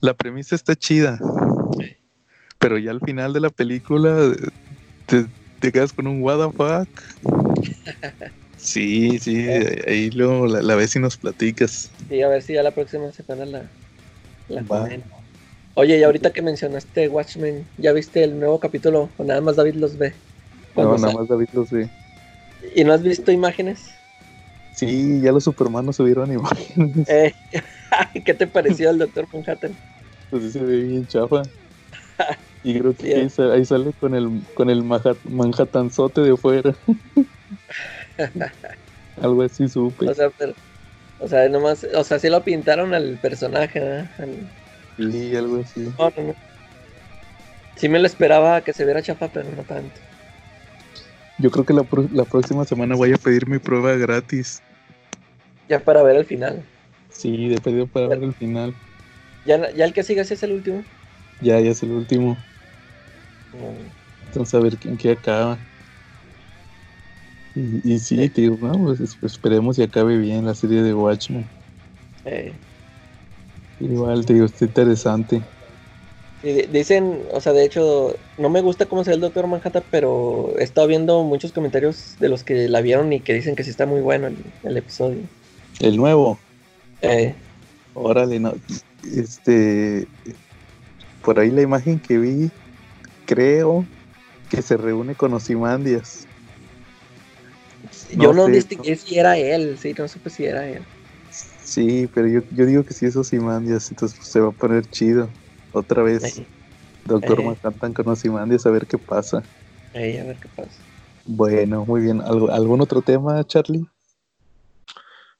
La premisa está chida, pero ya al final de la película te, te quedas con un what the fuck. Sí, sí, ahí luego la, ves y nos platicas. Sí, a ver si ya la próxima semana la, la Oye, y ahorita que mencionaste Watchmen, ¿ya viste el nuevo capítulo o nada más David los ve? No, nada más David los ve. ¿Y no has visto imágenes? Sí, ya los Supermanos subieron imágenes. Eh, ¿Qué te pareció el Doctor Manhattan? Pues sí se ve bien chafa. Y creo que ahí, sale, con el, con el Manhattanzote de fuera. Algo así supe. O sea, pero, o sea, nomás, o sea, sí lo pintaron al personaje, ¿eh? Sí, algo así. Sí me lo esperaba que se viera chafa, pero no tanto. Yo creo que la, la próxima semana voy a pedir mi prueba gratis. Ya para ver el final. Sí, de pedido para ver el final. ¿Ya, ¿Ya el que sigas es el último? Ya, ya es el último. Entonces a ver en qué acaba. Y, y sí, tío, pues, esperemos que acabe bien la serie de Watchmen. Igual, tío, está interesante. dicen, o sea, de hecho, no me gusta cómo se ve el Doctor Manhattan, pero he estado viendo muchos comentarios de los que la vieron y que dicen que sí está muy bueno el, episodio. El nuevo. Eh. Órale, no. Este. Por ahí la imagen que vi creo que se reúne con Osimandias. Yo no, distinguí si era él, sí, no supe si era él. Sí, pero yo, yo digo que sí es Osimandias, entonces pues, se va a poner chido. Otra vez, Doctor eh. Manhattan con Osimandias, a ver qué pasa. a ver qué pasa. Bueno, muy bien. ¿Algún otro tema, Charlie?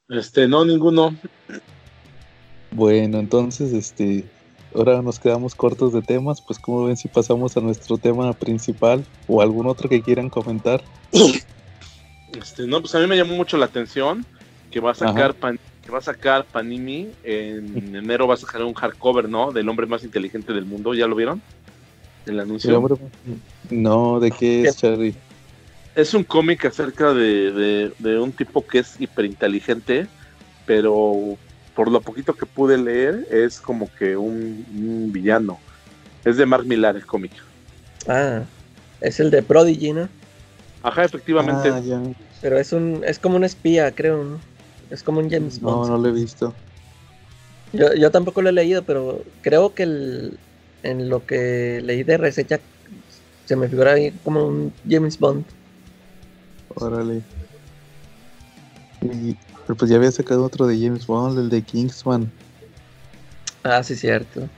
Este, no, ninguno. Bueno, entonces, este, ahora nos quedamos cortos de temas, pues como ven si pasamos a nuestro tema principal o algún otro que quieran comentar. Este, no, pues a mí me llamó mucho la atención que va a sacar que va a sacar Panini en enero va a sacar un hardcover, ¿no? Del hombre más inteligente del mundo, ¿ya lo vieron? El anuncio. No, ¿de qué es, Charlie? Es un cómic acerca de, un tipo que es hiperinteligente, pero por lo poquito que pude leer, es como que un, villano. Es de Mark Millar el cómic. Ah, es el de Prodigy, ¿no? Ajá, efectivamente. Ah, pero es un, es como un espía, creo, ¿no? Es como un James Bond. No, no lo he visto. Yo, yo tampoco lo he leído, pero creo que el, en lo que leí de reseña se me figura ahí como un James Bond. Órale. pero pues ya había sacado otro de James Bond, el de Kingsman. Ah, sí, cierto.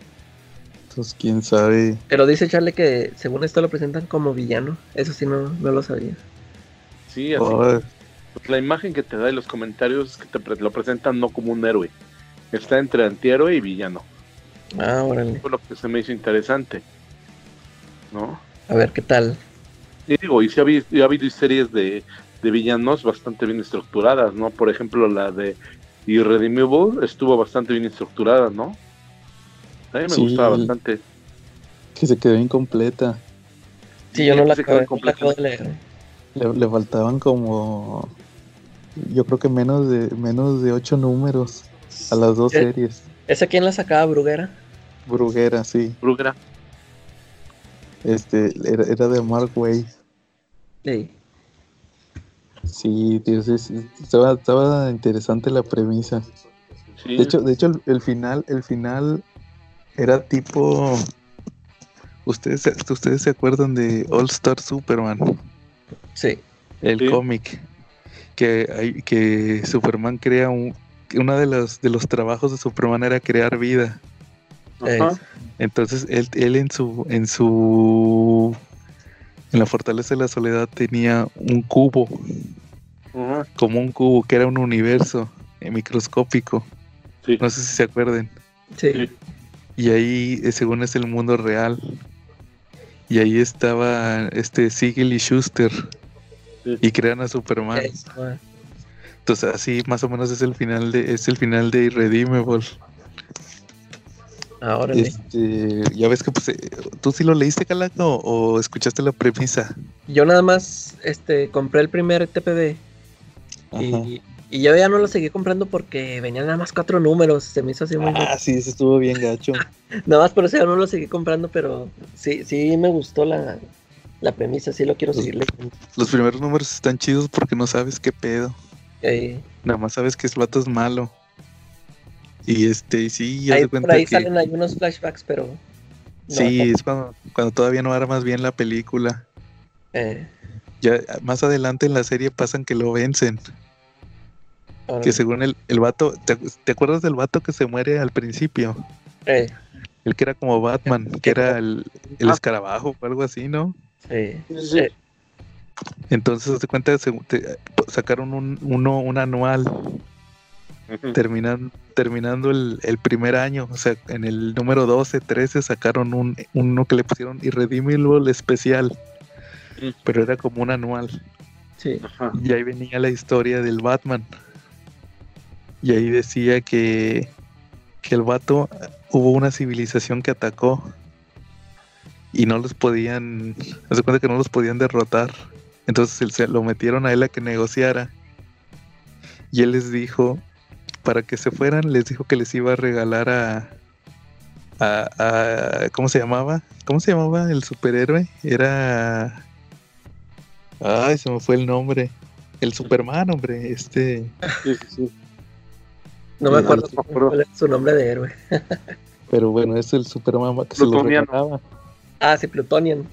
Entonces, quién sabe. Pero dice Charlie que según esto lo presentan como villano. Eso sí, no, no lo sabía. Sí, así. Oh. Pues la imagen que te da y los comentarios es que te lo presentan no como un héroe. Está entre antihéroe y villano. Ah, órale. Fue lo que se me hizo interesante. ¿No? A ver qué tal. Y digo, y si ha habido, ha habido series de, villanos bastante bien estructuradas, ¿no? Por ejemplo, la de Irredimible estuvo bastante bien estructurada, ¿no? A mí me gustaba bastante. Que se quedó incompleta. Sí, yo no la, acabé, de leer. Le, faltaban como yo creo que menos de menos de ocho números a las dos series. ¿Esa quién la sacaba? ¿Bruguera? Bruguera, sí. Bruguera. Este, era, de Mark Way. Sí. Sí, tío, estaba, estaba, interesante la premisa. De hecho, de hecho el, final, el final era tipo. Ustedes, ustedes se acuerdan de All Star Superman. Sí. El cómic. Que, hay, que Superman crea un. Uno de los, de los trabajos de Superman era crear vida. Entonces él, él en su en su en la fortaleza de la soledad tenía un cubo, como un cubo que era un universo microscópico. No sé si se acuerden. Sí. Y ahí, eh, según es el mundo real. Y ahí estaba este Siegel y Schuster. Y crean a Superman. Entonces así más o menos es el final de, es el final de Irredeemable. Ahora este, ya ves que pues, eh, tú sí lo leíste, Calaco, o escuchaste la premisa. Yo nada más este compré el primer TPB y, y, yo ya no lo seguí comprando porque venían nada más cuatro números, se me hizo así muy Ah, sí, eso estuvo bien gacho. nada más por eso ya no lo seguí comprando, pero sí, sí me gustó la, premisa, sí lo quiero seguir leyendo. Los primeros números están chidos porque no sabes qué pedo. Nada más sabes que el vato es malo. Y este, sí, ya se cuenta por ahí salen algunos flashbacks, pero. sí, es cuando, todavía no armas bien la película. Eh. Ya más adelante en la serie pasan que lo vencen. Que según el, el vato, ¿te, acuerdas del vato que se muere al principio? Eh. El que era como Batman, que era el, el ah. escarabajo o algo así, ¿no? Sí. sí. Entonces, te cuenta, sacaron un, uno, un anual terminan, terminando el, primer año, o sea, en el número 12, 13 sacaron un, uno que le pusieron Irredeemable especial, pero era como un anual. Sí. Y ahí venía la historia del Batman. Y ahí decía que, que el vato hubo una civilización que atacó y no los podían, se cuenta que no los podían derrotar. Entonces se lo metieron a él a que negociara. Y él les dijo para que se fueran, les dijo que les iba a regalar a, a, ¿cómo se llamaba? ¿Cómo se llamaba el superhéroe? Era Ay, se me fue el nombre. El Superman, hombre, este No me acuerdo cuál es su nombre de héroe. Pero bueno, es el Superman que se lo regalaba. Ah, sí, Plutonian.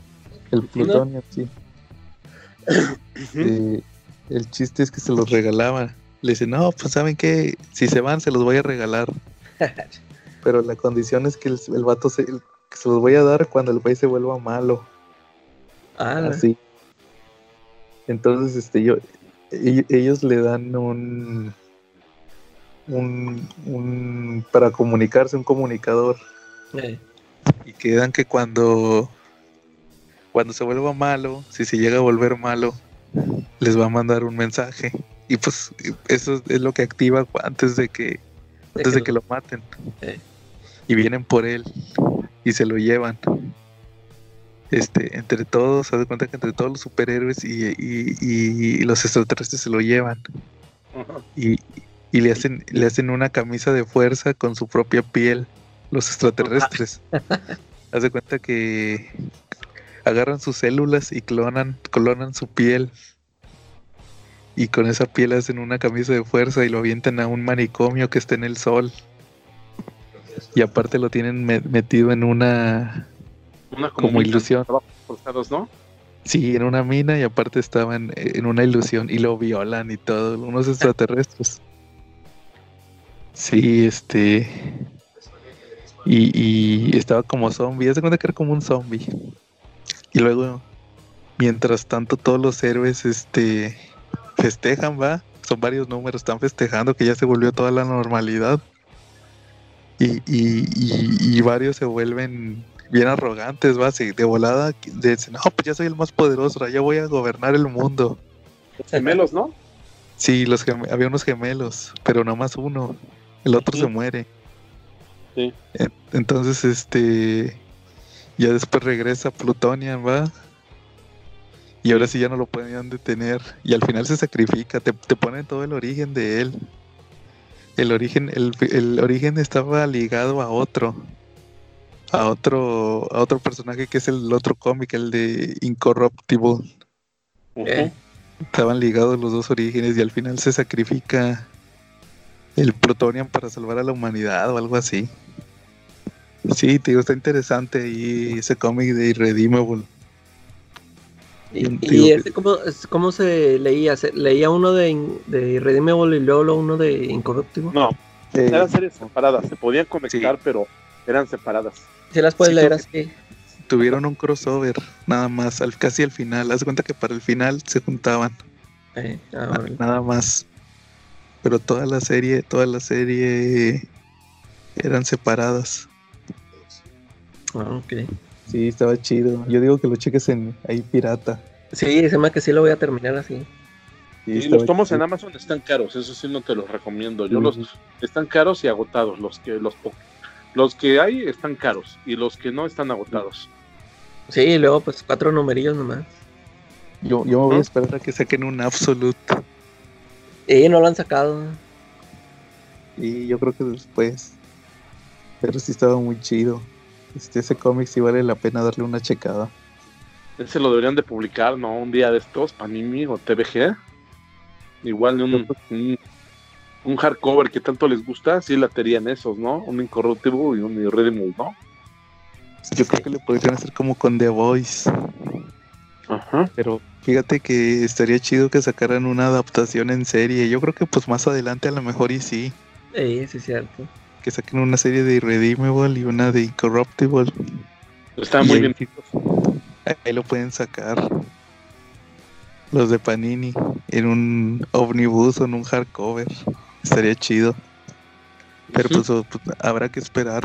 El Plutonian, sí. Eh, el chiste es que se los regalaba le dicen, no, pues saben que si se van se los voy a regalar. Pero la condición es que el, vato se, se los voy a dar cuando el país se vuelva malo. Ah, así. Entonces, este, yo, ellos le dan un, un, un para comunicarse, un comunicador. Y quedan que cuando, cuando se vuelva malo, si se llega a volver malo, les va a mandar un mensaje. Y pues eso es lo que activa antes de que, antes de que lo maten. Y vienen por él y se lo llevan este, entre todos, se da cuenta que entre todos los superhéroes y, los extraterrestres se lo llevan. Y, le hacen, le hacen una camisa de fuerza con su propia piel, los extraterrestres. Haz de cuenta que agarran sus células y clonan, clonan su piel. Y con esa piel hacen una camisa de fuerza y lo avientan a un manicomio que está en el sol. Y aparte lo tienen metido en una como, ilusión. ¿no? Sí, en una mina y aparte estaban en una ilusión y lo violan y todo, unos extraterrestres. Sí, este. Y, estaba como zombie, se cuenta que era como un zombie. Y luego, mientras tanto, todos los héroes este, festejan, va. Son varios números, están festejando que ya se volvió toda la normalidad. Y, y, y varios se vuelven bien arrogantes, va, así, de volada, dicen, no, pues ya soy el más poderoso, ya voy a gobernar el mundo. Los gemelos, ¿no? Sí, los había unos gemelos, pero no más uno, el otro se muere. Sí. Entonces, este, ya después regresa Plutonian, va. Y ahora sí ya no lo podían detener. Y al final se sacrifica, te, te ponen todo el origen de él. El origen, el, el origen estaba ligado a otro a otro, a otro personaje que es el otro cómic, el de Incorruptible. Estaban ligados los dos orígenes y al final se sacrifica el Plutonium para salvar a la humanidad o algo así. Sí, te digo, está interesante y ese cómic de Irredeemable. ¿Y, ese cómo, se leía? ¿Leía uno de, de Irredeemable y luego uno de Incorruptible? No, eran series separadas, se podían conectar, pero eran separadas. Se las puedes leer así. Tuvieron un crossover, nada más, al, casi al final. Haz cuenta que para el final se juntaban. Eh, ah, nada más. Pero toda la serie, toda la serie eran separadas. Ah, ok. Sí, estaba chido. Yo digo que lo cheques en ahí pirata. Sí, se me que sí lo voy a terminar así. y los tomos en Amazon están caros, eso sí no te los recomiendo. Yo los están caros y agotados, los que los los que hay están caros y los que no están agotados. Sí, luego pues cuatro numerillos nomás. Yo, yo me voy a esperar a que saquen un Absolute. Y no lo han sacado. Y yo creo que después. Pero sí estaba muy chido. Este, ese cómic sí vale la pena darle una checada. Ese lo deberían de publicar, ¿no? Un día de estos, Panini o TVG. Igual de un, un hardcover que tanto les gusta, sí laterían esos, ¿no? Un Incorruptible y un Irredeemable, ¿no? Yo creo que le podrían hacer como con The Voice. Ajá. Pero fíjate que estaría chido que sacaran una adaptación en serie. Yo creo que pues más adelante a lo mejor y sí. Sí, sí es cierto. Que saquen una serie de Irredeemable y una de Incorruptible. Están muy bien. Ahí lo pueden sacar. Los de Panini en un omnibus o en un hardcover. Estaría chido. Pero pues, pues, habrá que esperar.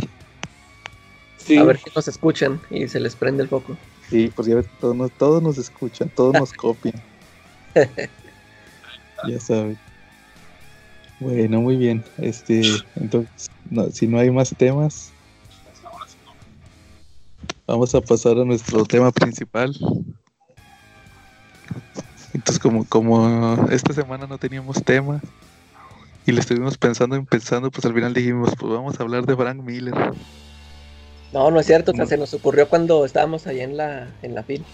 A ver que nos escuchan y se les prende el foco. Sí, pues ya ves, todos nos, todos nos escuchan, todos nos copian. ya saben. Bueno, muy bien. Este, entonces, si no hay más temas, vamos a pasar a nuestro tema principal. Entonces, como, como esta semana no teníamos tema, y le estuvimos pensando y pensando, pues al final dijimos, pues vamos a hablar de Frank Miller. No, no es cierto, se nos ocurrió cuando estábamos ahí en la, en la fila.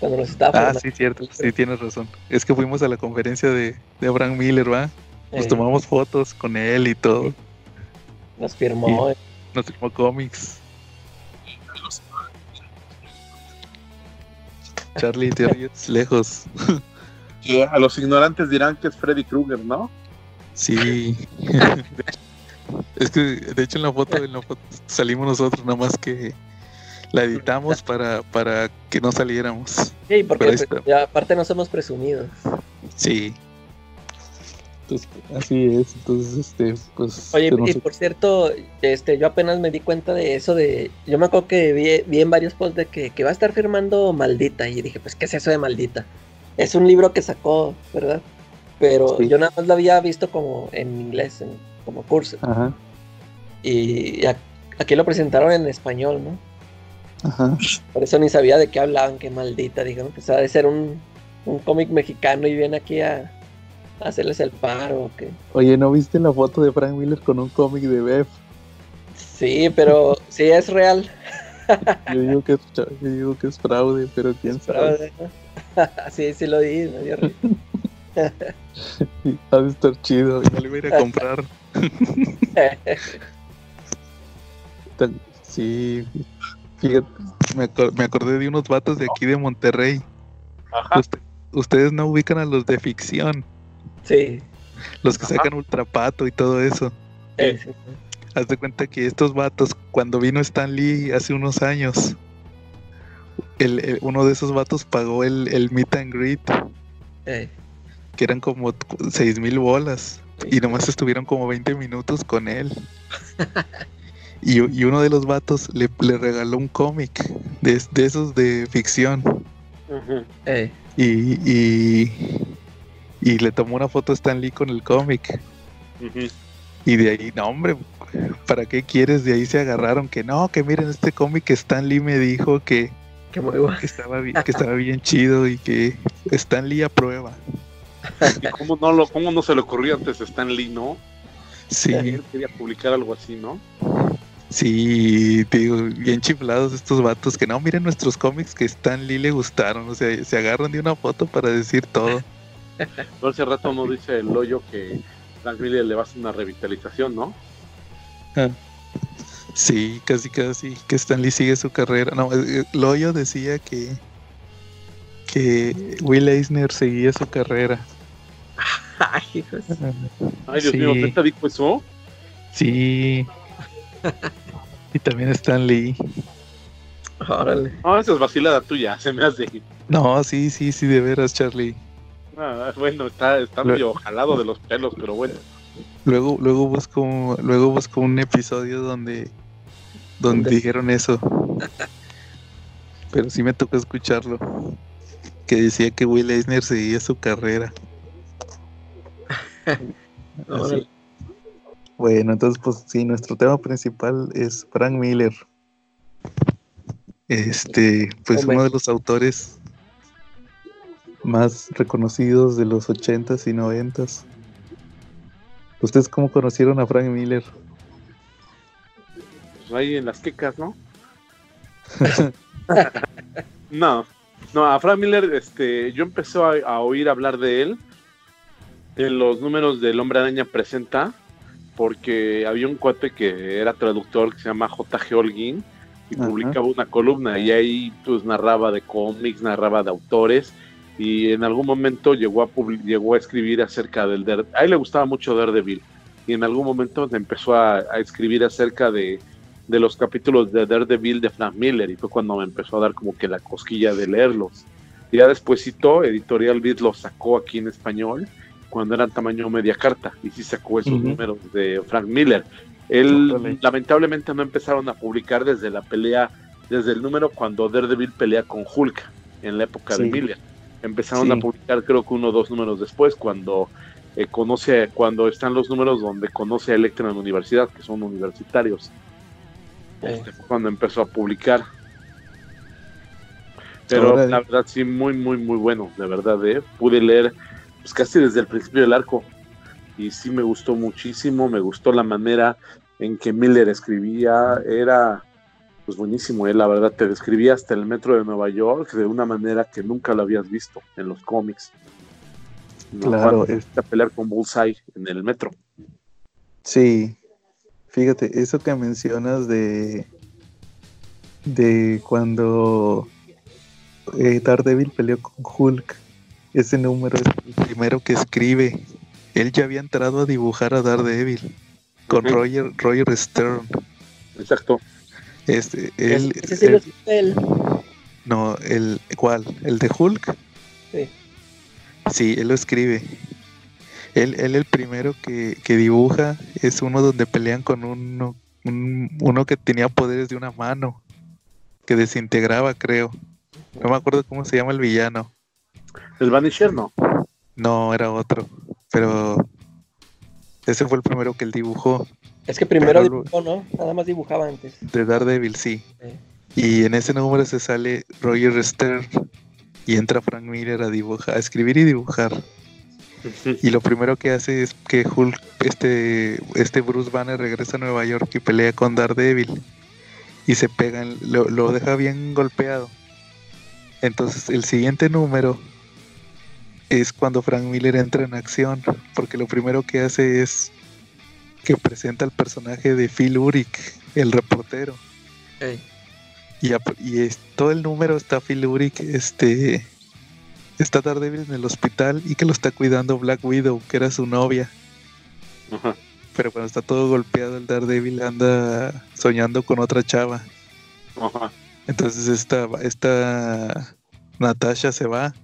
Cuando nos estaba Ah, sí, cierto, sí tienes razón. Es que fuimos a la conferencia de, de Frank Miller, ¿va? Nos eh. tomamos fotos con él y todo. Nos firmó. nos firmó cómics. Charlie, te lejos. a los ignorantes dirán que es Freddy Krueger, ¿no? Sí. es que de hecho en la foto, en la foto salimos nosotros, nada más que la editamos para, para que no saliéramos. Sí, porque aparte no somos presumidos. Sí. Entonces, así es, entonces este, pues. Oye, y por cierto, este, yo apenas me di cuenta de eso de. Yo me acuerdo que vi, en varios posts de que, que, va a estar firmando Maldita. Y dije, pues, ¿qué es eso de Maldita? Es un libro que sacó, ¿verdad? Pero yo nada más lo había visto como en inglés, como curso. Ajá. Y aquí lo presentaron en español, ¿no? Ajá. Por eso ni sabía de qué hablaban, qué maldita. Dijeron que de ser un, un cómic mexicano y viene aquí a, hacerles el paro. ¿qué? Oye, ¿no viste la foto de Frank Miller con un cómic de Beth? Sí, pero sí es real. yo, digo que es, yo digo que es fraude, pero quién sabe. sí, sí lo di, me dio Ha de estar chido, ya le voy a ir a comprar. sí, fíjate, me, me, acordé de unos vatos de aquí de Monterrey. Ajá. ustedes no ubican a los de ficción. Sí. Los que sacan ultrapato y todo eso. Haz de cuenta que estos vatos, cuando vino Stan Lee hace unos años, el, uno de esos vatos pagó el, el meet and greet. Que eran como seis mil bolas. Y nomás estuvieron como 20 minutos con él. y, uno de los vatos le, regaló un cómic de, esos de ficción. y, y, y le tomó una foto a Stan Lee con el cómic. Y de ahí, no, hombre, ¿para qué quieres? De ahí se agarraron que no, que miren este cómic que Stan Lee me dijo que, que, estaba, bien, que estaba bien chido y que Stan Lee aprueba. ¿Y cómo no, lo, cómo no se le ocurrió antes a Stan Lee, no? Sí. Él quería publicar algo así, ¿no? Sí, te digo, bien chiflados estos vatos que no, miren nuestros cómics que Stan Lee le gustaron, o sea, se agarran de una foto para decir todo. No hace rato uno dice el hoyo que Frank Miller le va a hacer una revitalización, ¿no? Ah. Sí, casi casi que Stanley sigue su carrera. No, eh, eh, Loyo decía que que Will Eisner seguía su carrera. Ay, Ay Dios mío, ¿te dijo eso? Sí. y también Stan Lee. Órale. No, esa es vacilada tuya, se me hace. No, sí, sí, sí, de veras, Charlie. Ah, bueno, está, está medio jalado de los pelos, pero bueno. Luego, luego busco, luego busco un episodio donde, donde dijeron eso. pero sí me tocó escucharlo. Que decía que Will Eisner seguía su carrera. Bueno, entonces pues sí, nuestro tema principal es Frank Miller. Este, pues uno de los autores más reconocidos de los 80s y 90s. ¿Ustedes cómo conocieron a Frank Miller? Pues ahí en las quecas, ¿no? no, no, a Frank Miller, este, yo empecé a, oír hablar de él en los números del Hombre Araña Presenta, porque había un cuate que era traductor que se llama J.G. Holguín y publicaba una columna y ahí pues narraba de cómics, narraba de autores y en algún momento llegó a, llegó a escribir acerca del Daredevil. A él le gustaba mucho Daredevil y en algún momento empezó a, escribir acerca de, los capítulos de Daredevil de Frank Miller y fue cuando me empezó a dar como que la cosquilla de leerlos. Y ya despuésito Editorial Beat los sacó aquí en español cuando eran tamaño media carta y sí sacó esos números de Frank Miller. Él lamentablemente no empezaron a publicar desde la pelea, desde el número cuando Daredevil pelea con Hulk en la época de Miller Empezaron a publicar creo que uno o dos números después, cuando eh, conoce, cuando están los números donde conoce a Electra en la universidad, que son universitarios. Este, cuando empezó a publicar. Pero la verdad sí, muy, muy, muy bueno, de verdad. Eh. Pude leer pues, casi desde el principio del arco. Y sí me gustó muchísimo, me gustó la manera en que Miller escribía. Era pues buenísimo, ¿eh? la verdad, te describía hasta el metro de Nueva York de una manera que nunca lo habías visto en los cómics. Claro, es... a pelear con Bullseye en el metro. Sí, fíjate, eso que mencionas de de cuando eh, Daredevil peleó con Hulk, ese número es el primero que escribe él ya había entrado a dibujar a Daredevil con Roger, Roger Stern. Exacto. Este, él, Ese sí lo escribe él. No, el ¿cuál? ¿El de Hulk? Sí. Sí, él lo escribe. Él, él el primero que, que dibuja es uno donde pelean con uno, un- uno que tenía poderes de una mano, que desintegraba, creo. No me acuerdo cómo se llama el villano. El Vanisher no. No, era otro. Pero ese fue el primero que él dibujó. Es que primero Pero dibujó, ¿no? Nada más dibujaba antes. De Daredevil, sí. Sí. Y en ese número se sale Roger Stern y entra Frank Miller a dibujar, a escribir y dibujar. Y lo primero que hace es que Hulk, este, este Bruce Banner regresa a Nueva York y pelea con Daredevil. Y se pegan, lo, lo deja bien golpeado. Entonces el siguiente número es cuando Frank Miller entra en acción. Porque lo primero que hace es que presenta al personaje de Phil Urich, el reportero. Y, y es- todo el número está Phil Urich, este está Daredevil en el hospital y que lo está cuidando Black Widow, que era su novia. Ajá. Pero cuando está todo golpeado, el Daredevil anda soñando con otra chava. Ajá. Entonces esta, esta Natasha se va.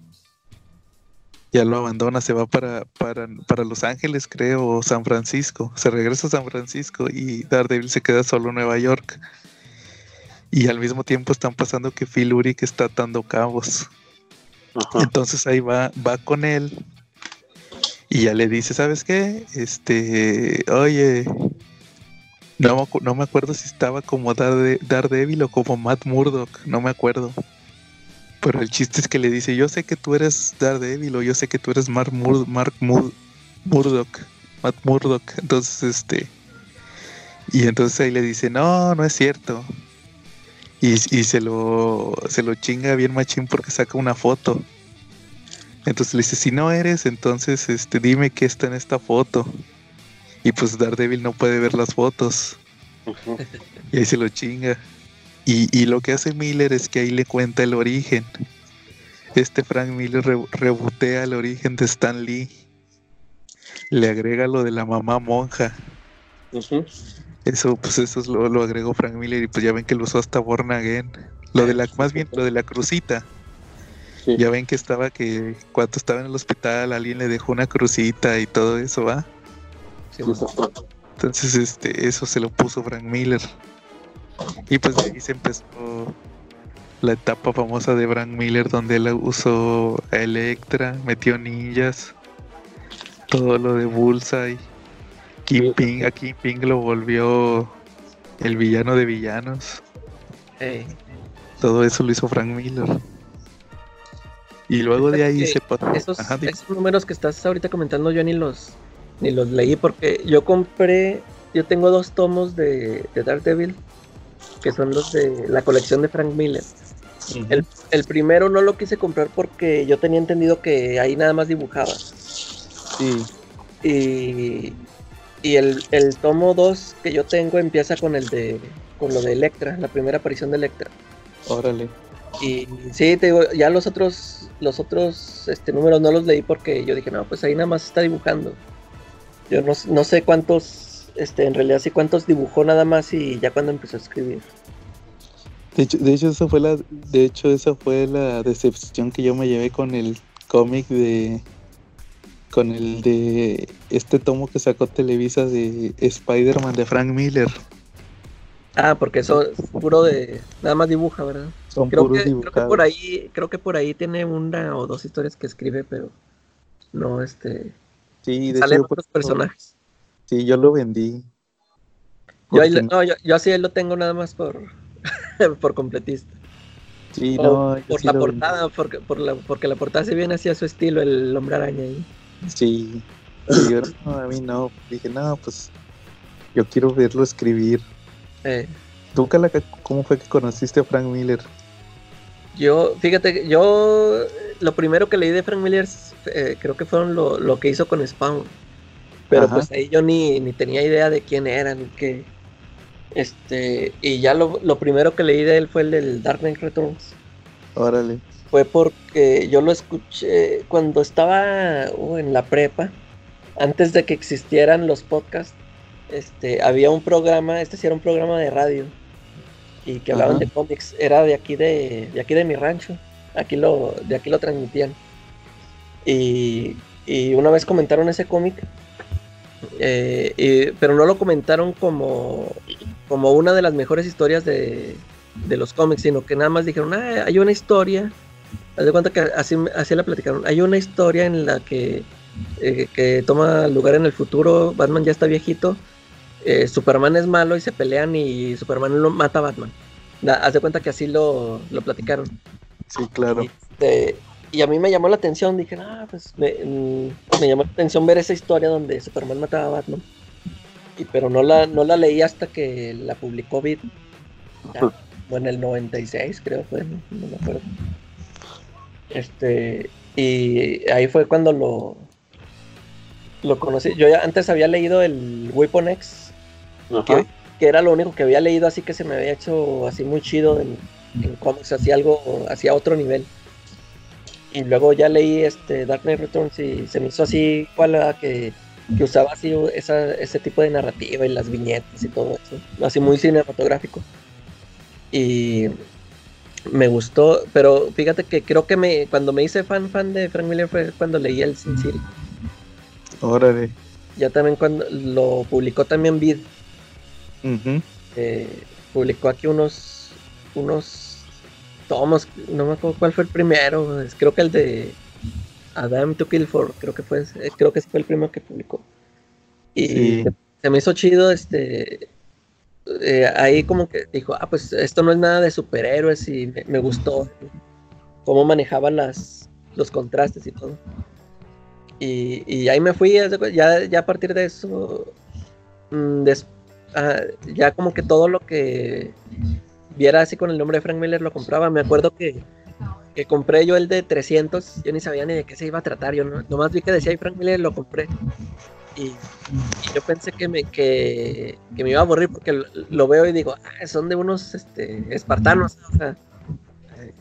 Ya lo abandona, se va para, para, para Los Ángeles, creo, o San Francisco. Se regresa a San Francisco y Daredevil se queda solo en Nueva York. Y al mismo tiempo están pasando que Phil Urich está atando cabos. Ajá. Entonces ahí va, va con él y ya le dice, ¿sabes qué? Este, oye, no, no me acuerdo si estaba como Darede- Daredevil o como Matt Murdock, no me acuerdo. Pero el chiste es que le dice, yo sé que tú eres Daredevil o yo sé que tú eres Mark, Mur- Mark Mur- Murdock, Matt Murdock. Entonces, este, y entonces ahí le dice, no, no es cierto. Y, y se lo se lo chinga bien machín porque saca una foto. Entonces le dice, si no eres, entonces este dime qué está en esta foto. Y pues Daredevil no puede ver las fotos. Y ahí se lo chinga. Y, y lo que hace Miller es que ahí le cuenta el origen. Este Frank Miller re- rebotea el origen de Stan Lee. Le agrega lo de la mamá monja. Eso, pues eso es lo, lo agregó Frank Miller y pues ya ven que lo usó hasta Born Again. Lo de la, más bien lo de la crucita. Sí. Ya ven que estaba que cuando estaba en el hospital alguien le dejó una crucita y todo eso, ¿va? Sí. Entonces, este, eso se lo puso Frank Miller. Y pues de ahí se empezó la etapa famosa de Frank Miller donde él usó a Electra, metió ninjas, todo lo de Bullseye. Kingpin, a Kingpin lo volvió el villano de villanos. Todo eso lo hizo Frank Miller. Y luego de ahí se pasó. Esos, Ajá, di- esos números que estás ahorita comentando yo ni los ni los leí porque yo compré, yo tengo dos tomos de, de Daredevil que son los de la colección de Frank Miller. El, el primero no lo quise comprar porque yo tenía entendido que ahí nada más dibujaba. Sí, Y, y el, el tomo 2 que yo tengo empieza con el de con lo de Electra, la primera aparición de Electra. órale. Y sí, te digo, ya los otros, los otros este, números no los leí porque yo dije, no, pues ahí nada más está dibujando. Yo no, no sé cuántos, este, en realidad sí cuántos dibujó nada más y ya cuando empezó a escribir. De hecho, de hecho, esa fue la, de hecho, esa fue la decepción que yo me llevé con el cómic de, con el de este tomo que sacó Televisa de Spider-Man de Frank Miller. Ah, porque eso es puro de, nada más dibuja, ¿verdad? Son Creo puros que, creo que por ahí, creo que por ahí tiene una o dos historias que escribe, pero no, este, Sí, de salen hecho, otros personajes. Sí, yo lo vendí. Yo, ahí lo- no, yo, yo así lo tengo nada más por, por completista. sí, O no, por sí la portada, porque, por la, porque la portada se viene así a su estilo, el hombre araña ahí. Sí. Yo, no, a mí no. Dije, no, pues yo quiero verlo escribir. Eh, ¿Tú, Calaca, cómo fue que conociste a Frank Miller? yo, fíjate, yo lo primero que leí de Frank Miller eh, creo que fueron lo, lo que hizo con Spawn. Pero Ajá. pues ahí yo ni, ni tenía idea de quién era, ni qué. Este, y ya lo, lo primero que leí de él fue el del Dark Knight Returns. Órale. Fue porque yo lo escuché cuando estaba uh, en la prepa. antes de que existieran los podcasts, este, había un programa, este sí era un programa de radio, y que hablaban de cómics, era de aquí de, de aquí de mi rancho, aquí lo, de aquí lo transmitían. Y, y una vez comentaron ese cómic, eh, pero no lo comentaron como, como una de las mejores historias de, de los cómics, sino que nada más dijeron, ah, hay una historia, haz de cuenta que así, así la platicaron, hay una historia en la que, eh, que toma lugar en el futuro, Batman ya está viejito, eh, Superman es malo y se pelean y Superman lo mata a Batman. haz de cuenta que así lo, lo platicaron. Sí, claro. Y, este, y, a mí me llamó la atención, dije, ah, pues me, mm, me, llamó la atención ver esa historia donde Superman mataba a Batman. Y, pero no la, no la leí hasta que la publicó Vid. O en el 96, creo fue, no, me acuerdo. Este, y ahí fue cuando lo, lo conocí. Yo ya antes había leído el Weapon X, que, era lo único que había leído así que se me había hecho así muy chido en, en cómics, hacía algo, hacia otro nivel. Y luego ya leí este Dark Knight Returns y se me hizo así cual que, que usaba así ese tipo de narrativa y las viñetas y todo eso, así muy cinematográfico. Y me gustó, pero fíjate que creo que me cuando me hice fan fan de Frank Miller fue cuando leí el Sin City. Órale. Ya también cuando lo publicó también Vid. Eh, publicó aquí unos unos tomos, no me acuerdo cuál fue el primero, creo que el de Adam to Kill for, creo que fue, creo que ese fue el primero que publicó. Y se me hizo chido este eh, ahí como que dijo, ah, pues esto no es nada de superhéroes y me, gustó cómo manejaba las, los contrastes y todo. Y, ahí me fui, ya, ya a partir de eso, mm, ah, ya como que todo lo que viera así con el nombre de Frank Miller lo compraba. Me acuerdo que, que compré yo el de 300, yo ni sabía ni de qué se iba a tratar, yo no, nomás vi que decía Frank Miller lo compré. Y, yo pensé que me, que, me iba a aburrir porque lo, veo y digo, ah, son de unos este, espartanos. O sea, eh,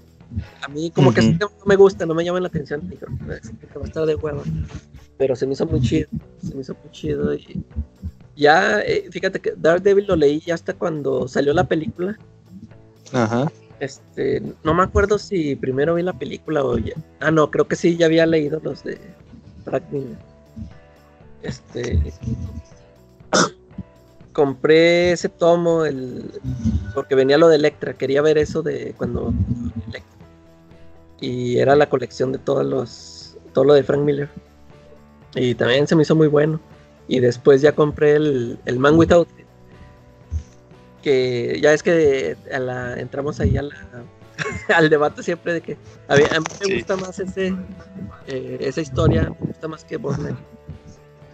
a mí como que no me gusta, no me llama la atención. Digo, que va a estar de huevo. Pero se me hizo muy chido, se me hizo muy chido. Y ya, eh, fíjate que Daredevil lo leí ya hasta cuando salió la película. Ajá. Este, no me acuerdo si primero vi la película o ya. Ah, no, creo que sí, ya había leído los de Frank este. compré ese tomo el, porque venía lo de Electra. Quería ver eso de cuando. Y era la colección de todos los. Todo lo de Frank Miller. Y también se me hizo muy bueno. Y después ya compré el, el Man Without que ya es que entramos ahí al debate siempre de que a, mí, me gusta más ese eh, esa historia me gusta más que Borne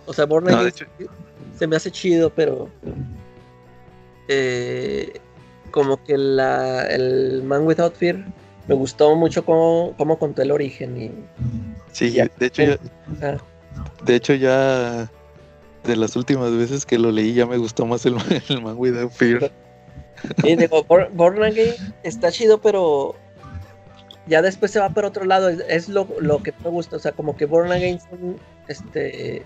o sea, Born se me hace chido, pero eh, como que la, el Man Without Fear me gustó mucho cómo, cómo contó el origen. Y, sí, de hecho ya, ah. de hecho ya de las últimas veces que lo leí ya me gustó más el, Man Without Fear. Y digo, Born, Again está chido, pero ya después se va por otro lado. Es, lo, lo, que me gusta. O sea, como que Born Again este,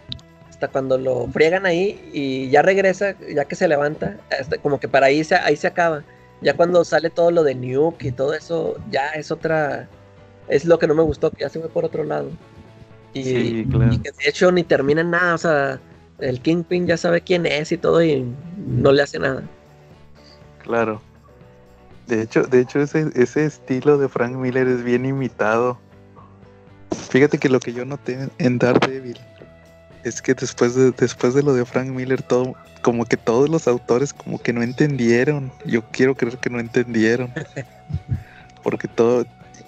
cuando lo friegan ahí y ya regresa, ya que se levanta, como que para ahí se, ahí se acaba. Ya cuando sale todo lo de Nuke y todo eso, ya es otra, es lo que no me gustó, que ya se fue por otro lado. Y, que de hecho ni termina en nada, o sea, el Kingpin ya sabe quién es y todo y no le hace nada. Claro. De hecho, de hecho ese, ese estilo de Frank Miller es bien imitado. Fíjate que lo que yo noté en Daredevil es que después de, después de lo de Frank Miller, todo, como que todos los autores como que no entendieron. Yo quiero creer que no entendieron. Porque todo,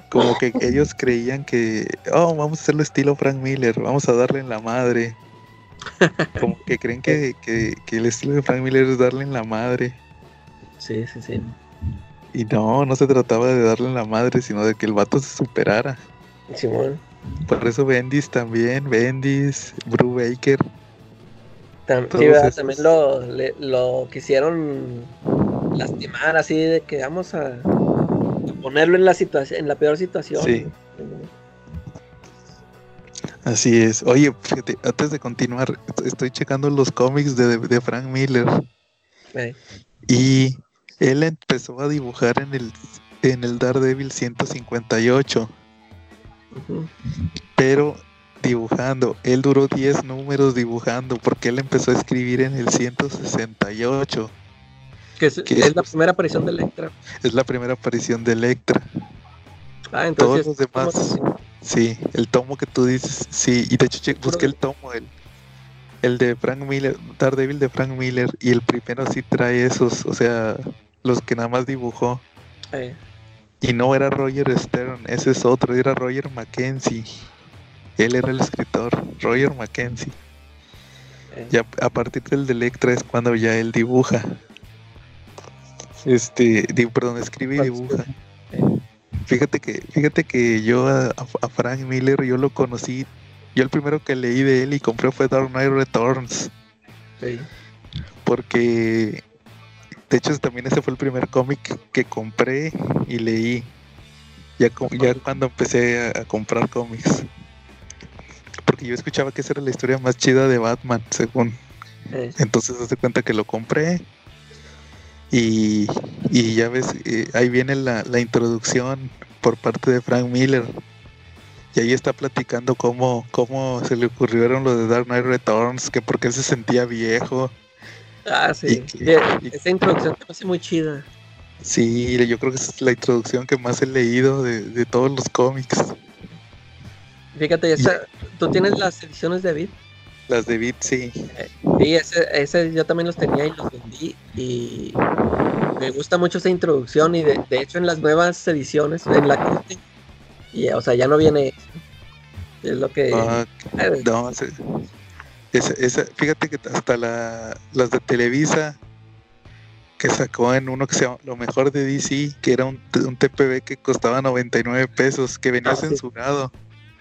como que ellos creían que, oh, vamos a hacerlo estilo Frank Miller, vamos a darle en la madre. Como que creen que, el estilo de Frank Miller es darle en la madre. Sí, sí, sí. Y no, no se trataba de darle en la madre, sino de que el vato se superara. Simón. Por eso Bendis también, Bendis, Brubaker. también lo, lo quisieron lastimar así de que vamos a ponerlo en la situación, en la peor situación. Sí. Así es. Oye, fíjate, antes de continuar, estoy checando los cómics de, Frank Miller. Y él empezó a dibujar en el, en el Daredevil 158. Pero dibujando, él duró 10 números dibujando porque él empezó a escribir en el 168. Que es, la primera aparición de Electra. Es la primera aparición de Electra. Ah, entonces. Todos los demás. Sí, el tomo que tú dices. Sí, y de hecho busqué el tomo, el, el de Frank Miller, Daredevil de Frank Miller, y el primero sí trae esos, o sea, los que nada más dibujó. Y no era Roger Stern, ese es otro, era Roger Mackenzie. Él era el escritor, Roger Mackenzie. Ya a partir del de Electra es cuando ya él dibuja. Este, perdón, escribe y dibuja. Fíjate que, fíjate que yo a, Frank Miller yo lo conocí. Yo el primero que leí de él y compré fue Dark Knight Returns. Porque de hecho también ese fue el primer cómic que compré y leí. Ya, ya cuando empecé a, comprar cómics. Porque yo escuchaba que esa era la historia más chida de Batman, según. Entonces, hace cuenta que lo compré y, ya ves, eh, ahí viene la, introducción por parte de Frank Miller. Y ahí está platicando cómo, cómo se le ocurrieron lo de Dark Knight Returns, que porque él se sentía viejo. Ah, sí. esa introducción me hace muy chida. Sí, yo creo que esa es la introducción que más he leído de, todos los cómics. Fíjate, esa, ¿tú tienes las ediciones de David? Las de Beat, sí. Sí, ese, yo también los tenía y los vendí. Y me gusta mucho esa introducción. Y de, hecho, en las nuevas ediciones, en la y, o sea, ya no viene. Es lo que. Ah, no, esa, fíjate que hasta la, las de Televisa que sacó en uno que se llama Lo mejor de DC, que era un, un TPB que costaba 99 pesos, que venía ah, censurado.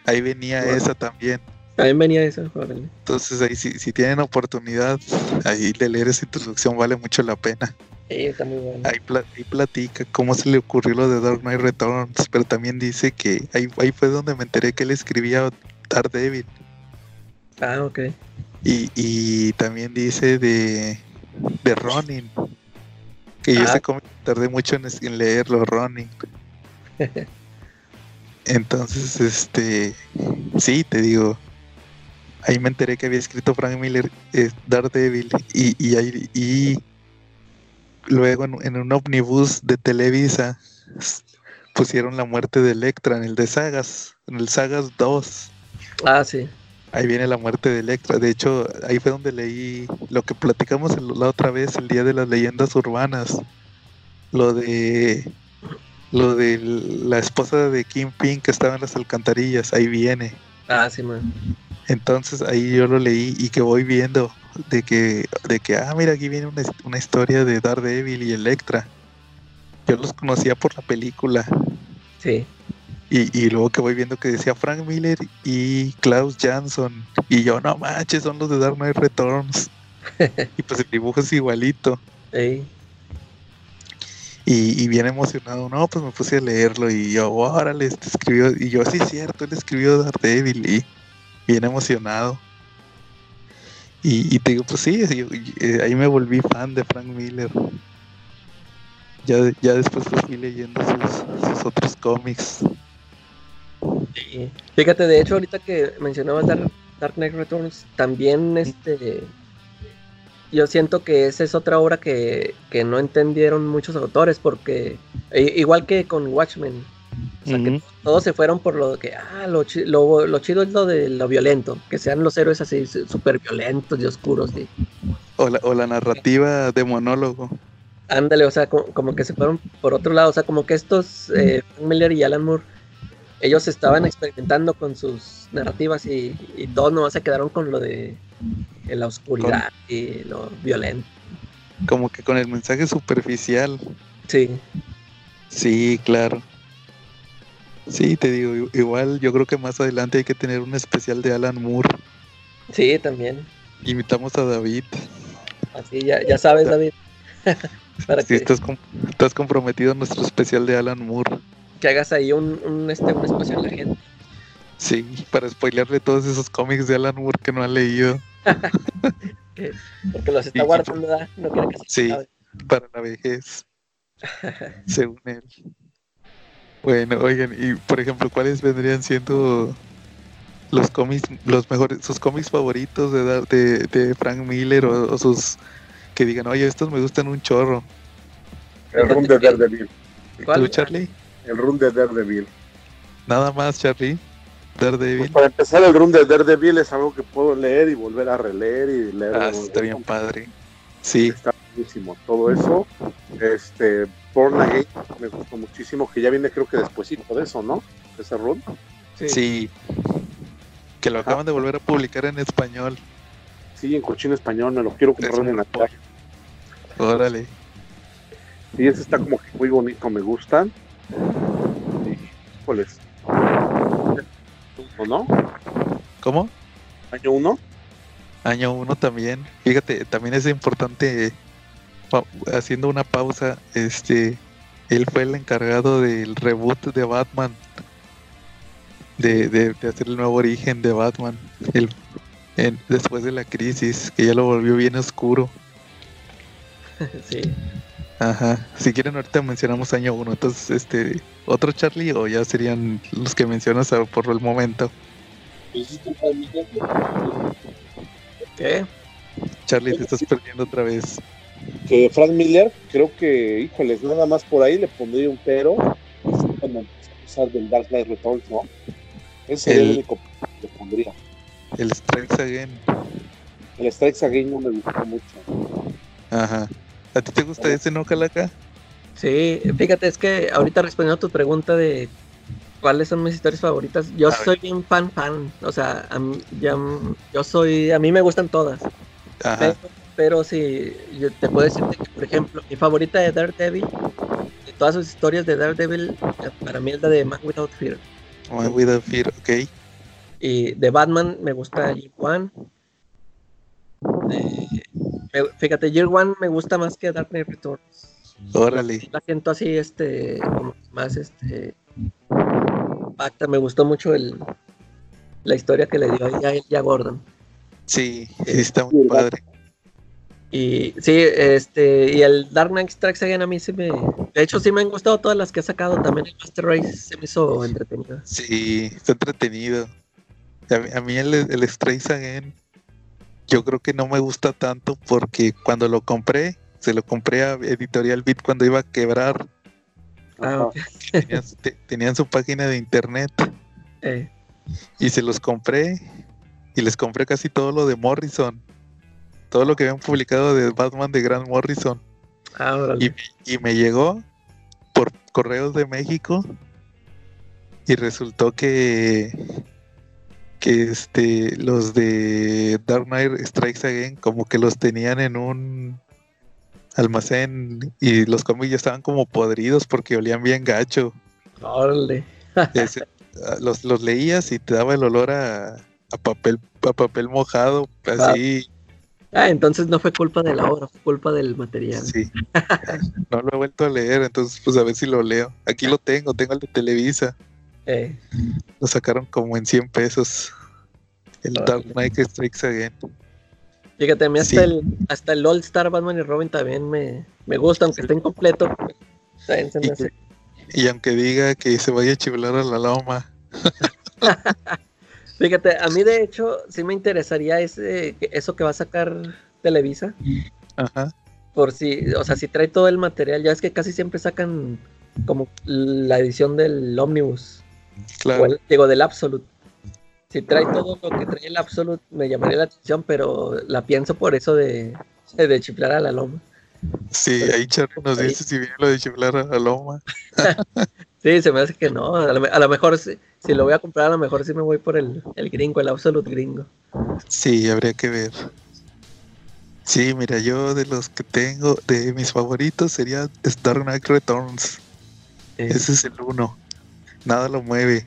Ahí venía esa también. También venía esa, Entonces ahí si, si tienen oportunidad, ahí de leer esa introducción vale mucho la pena. Sí, está muy bueno. Ahí, platica cómo se le ocurrió lo de Dark Knight Returns, pero también dice que ahí, ahí fue donde me enteré que él escribía Daredevil. Ah, ok. Y, y también dice de, de Ronin, que yo ah. sé cómo tardé mucho en, en leerlo, Ronin. Entonces, este, sí, te digo, ahí me enteré que había escrito Frank Miller eh, Daredevil y, y, ahí, y luego en, un omnibus de Televisa pusieron la muerte de Electra en el de Sagas, en el Sagas 2. Ah, sí. Ahí viene la muerte de Electra. De hecho, ahí fue donde leí lo que platicamos la otra vez, el día de las leyendas urbanas. Lo de lo de la esposa de Kim Ping que estaba en las alcantarillas, ahí viene. Ah, sí, man. Entonces ahí yo lo leí y que voy viendo de que, de que ah, mira, aquí viene una, historia de Daredevil y Electra. Yo los conocía por la película. Sí. Y, luego que voy viendo que decía Frank Miller y Klaus Jansson. Y yo, no manches, son los de Dark Knight Returns. y pues el dibujo es igualito. Sí. Y, bien emocionado, no, pues me puse a leerlo y yo, órale, este escribió, y yo, sí, cierto, él escribió Daredevil y bien emocionado. Y, te digo, pues sí, eh, ahí me volví fan de Frank Miller. Ya, ya después fui leyendo sus, otros cómics. Fíjate, de hecho, ahorita que mencionabas Dark, Dark Knight Returns, también este yo siento que esa es otra obra que, no entendieron muchos autores, porque igual que con Watchmen, o sea, que todos se fueron por lo que, ah, lo, lo, chido es lo de lo violento, que sean los héroes así súper violentos y oscuros. O, la, o la narrativa de monólogo. Ándale, o sea, como, que se fueron por otro lado, o sea, como que estos, eh, Miller y Alan Moore, ellos estaban experimentando con sus narrativas y, y todos nomás se quedaron con lo de en la oscuridad y lo violento. Como que con el mensaje superficial. Sí. Sí, claro. Sí, te digo, igual yo creo que más adelante hay que tener un especial de Alan Moore. Sí, también. Invitamos a David. Así, ya, ya sabes, David. Para que... estás, estás comprometido en nuestro especial de Alan Moore. Que hagas ahí un, un, este, un especial de gente. Sí, para spoilearle todos esos cómics de Alan Moore que no ha leído. Porque los está guardando, no quiere que se Sí, para la vejez. según él. Bueno, oigan, y por ejemplo, ¿cuáles vendrían siendo los cómics, los mejores, sus cómics favoritos de, de, de Frank Miller o, sus que digan, oye, estos me gustan un chorro? El Run de Daredevil. ¿Tú, Charlie? El Run de Daredevil. Nada más, Charlie. Daredevil. Pues para empezar, el Run de Daredevil es algo que puedo leer y volver a releer y leer. Ah, está bien padre. Sí. Está buenísimo. Todo eso. Este, Born Again muchísimo, que ya viene creo que después de eso, ¿no? Ese run. Sí. Que lo acaban de volver a publicar en español. Sí, en cochino español, me lo quiero comprar en la calle. Órale. Y ese está como que muy bonito, me gustan. Híjoles. ¿O no? ¿Cómo? ¿Año 1? Año 1 también. Fíjate, también es importante haciendo una pausa, este, él fue el encargado del reboot de Batman, de, de, hacer el nuevo origen de Batman, el, después de la crisis, que ya lo volvió bien oscuro. sí. Ajá. Si quieren ahorita mencionamos año 1, entonces este, otro Charlie o ya serían los que mencionas por el momento. ¿Qué? Charlie, te estás perdiendo otra vez que Frank Miller, creo que, híjoles, nada más por ahí le pondría un pero cuando empezó a usar del Dark Knight Returns, ¿no? Ese es el único que le pondría. El Strikes Again. El Strikes Again no me gustó mucho. Ajá. ¿A ti te gusta ese, no, Calaca? Sí, fíjate, es que ahorita respondiendo a tu pregunta de cuáles son mis historias favoritas, yo soy bien fan, fan. O sea, a mí, ya, yo soy, a mí me gustan todas. Ajá pero sí, yo te puedo decir que, por ejemplo, mi favorita de Daredevil, de todas sus historias de Daredevil, para mí es la de Man Without Fear. Man Without Fear, ok. Y de Batman me gusta Year One. fíjate, Year One me gusta más que Dark Knight Returns. Órale. La siento así, este, como más, este, pacta. Me gustó mucho el, la historia que le dio a él y a Gordon. Sí, sí, está muy padre. Y sí, este, y el Dark Knight Strikes Again a mí sí me. De hecho, sí me han gustado todas las que ha sacado. También el Master Race se me hizo entretenido. Sí, está entretenido. A mí, el, el Strikes Again, yo creo que no me gusta tanto porque cuando lo compré, se lo compré a Editorial Beat cuando iba a quebrar. Ah, tenían, su página de internet. Eh. Y se los compré. Y les compré casi todo lo de Morrison todo lo que habían publicado de Batman de Grant Morrison. Ah, y, me llegó por correos de México y resultó que que este los de Dark Knight Strikes Again como que los tenían en un almacén y los cómics ya estaban como podridos porque olían bien gacho. Órale. los, los leías y te daba el olor a, a papel a papel mojado, así Ah, entonces no fue culpa de la obra, fue culpa del material. Sí. no lo he vuelto a leer, entonces pues a ver si lo leo. Aquí lo tengo, tengo el de Televisa. Eh. Lo sacaron como en 100 pesos. El Dark Knight Strikes Again. Fíjate, a mí hasta, el, hasta el All Star Batman y Robin también me, me gusta, aunque esté incompleto. y, y, aunque diga que se vaya a chiflar a la loma. Fíjate, a mí de hecho sí me interesaría ese, eso que va a sacar Televisa. Ajá. Por si, o sea, si trae todo el material, ya es que casi siempre sacan como la edición del Omnibus. Claro. digo, del Absolute. Si trae todo lo que trae el Absolute, me llamaría la atención, pero la pienso por eso de, de chiflar a la loma. Sí, ahí Charlie nos dice si viene lo de chiflar a la loma. sí, se me hace que no. A lo, mejor si, si, lo voy a comprar, a lo mejor sí me voy por el, el gringo, el absolute gringo. Sí, habría que ver. Sí, mira, yo de los que tengo, de mis favoritos sería Star Knight Returns. Ese es el uno. Nada lo mueve.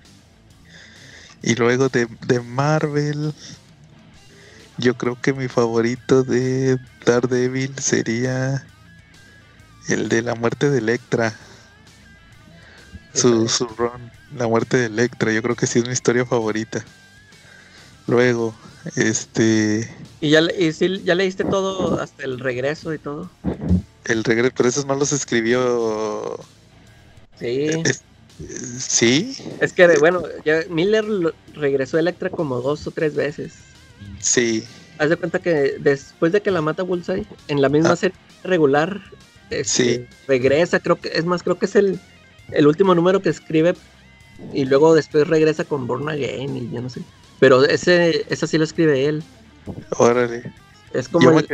Y luego de, de Marvel, yo creo que mi favorito de Daredevil sería el de la muerte de Electra. Su, su run, la muerte de Electra, yo creo que sí es mi historia favorita. Luego, este. ¿Y ya, y sí, ya leíste todo hasta el regreso y todo? El regreso, pero esos más los escribió. Sí. sí. Es que, bueno, ya Miller regresó a Electra como dos o tres veces. Sí. Haz de cuenta que después de que la mata Bullseye, en la misma ah. serie regular, este, regresa, creo que, es más, creo que es el, el último número que escribe y luego después regresa con Born Again y ya no sé. Pero ese, ese sí lo escribe él. Órale. Es como el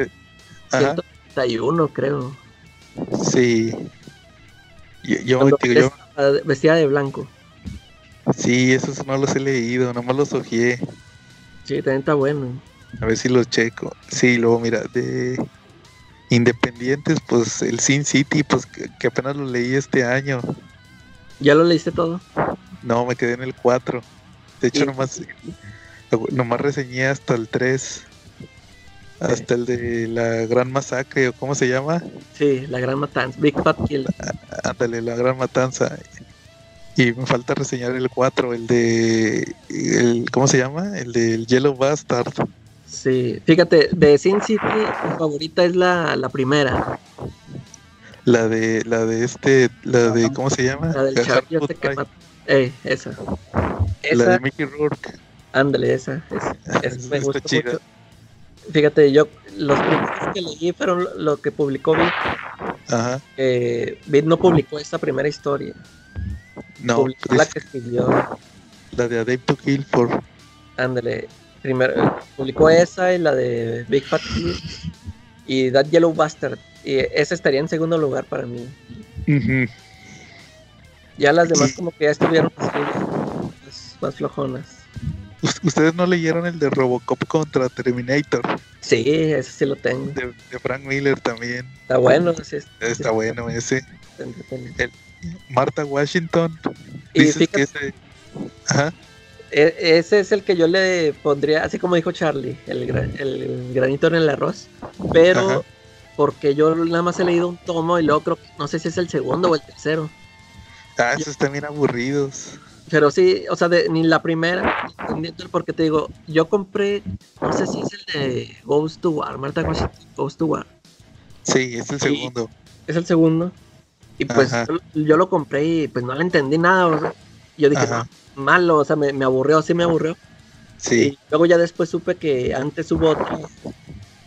131, creo. Sí. Yo, Vestida de blanco. Sí, esos no los he leído, nomás los ojeé. Sí, también está bueno. A ver si los checo. Sí, luego mira, de Independientes, pues el Sin City, pues que, apenas lo leí este año. ¿Ya lo leíste todo? No, me quedé en el 4. De hecho, nomás Nomás reseñé hasta el 3. Hasta el de la gran masacre, o cómo se llama? Sí, la gran matanza. Big Fat Kill. Ándale, la gran matanza. Y me falta reseñar el 4, el de. El, ¿Cómo se llama? El del Yellow Bastard. Sí, fíjate, de Sin City, mi favorita es la, la primera. La de, la de este, la de, ¿cómo se llama? La del chavillo este que Eh, esa. La de Mickey Rourke. Ándale, esa. Es, me gusta mucho. Fíjate, yo los primeros que leí fueron lo que publicó Bit. Ajá. Eh, Bit no publicó esta primera historia. No. Publicó la que escribió. La de A to Kill for. Ándale. Primero, publicó esa y la de Big Fat y That Yellow Bastard. Y esa estaría en segundo lugar para mí. Ya las demás como que ya estuvieron más flojonas. ¿Ustedes no leyeron el de Robocop contra Terminator? Sí, ese sí lo tengo. De, Frank Miller también. Está bueno, sí, Está bueno ese. Marta Washington. Y fíjate, ese... Ajá. E, ese es el que yo le pondría, así como dijo Charlie, el, el granito en el arroz. Pero porque yo nada más he leído un tomo y luego creo, no sé si es el segundo o el tercero. Ah, esos están bien aburridos. Pero sí, o sea, ni la primera, porque te digo, yo compré, no sé si es el de Ghost to War, Marta Ghost to War. Sí, es el segundo. es el segundo. Y pues yo, lo compré y pues no le entendí nada. O sea, yo dije, malo, o sea, me, aburrió, sí me aburrió. Sí. Y luego ya después supe que antes hubo otra,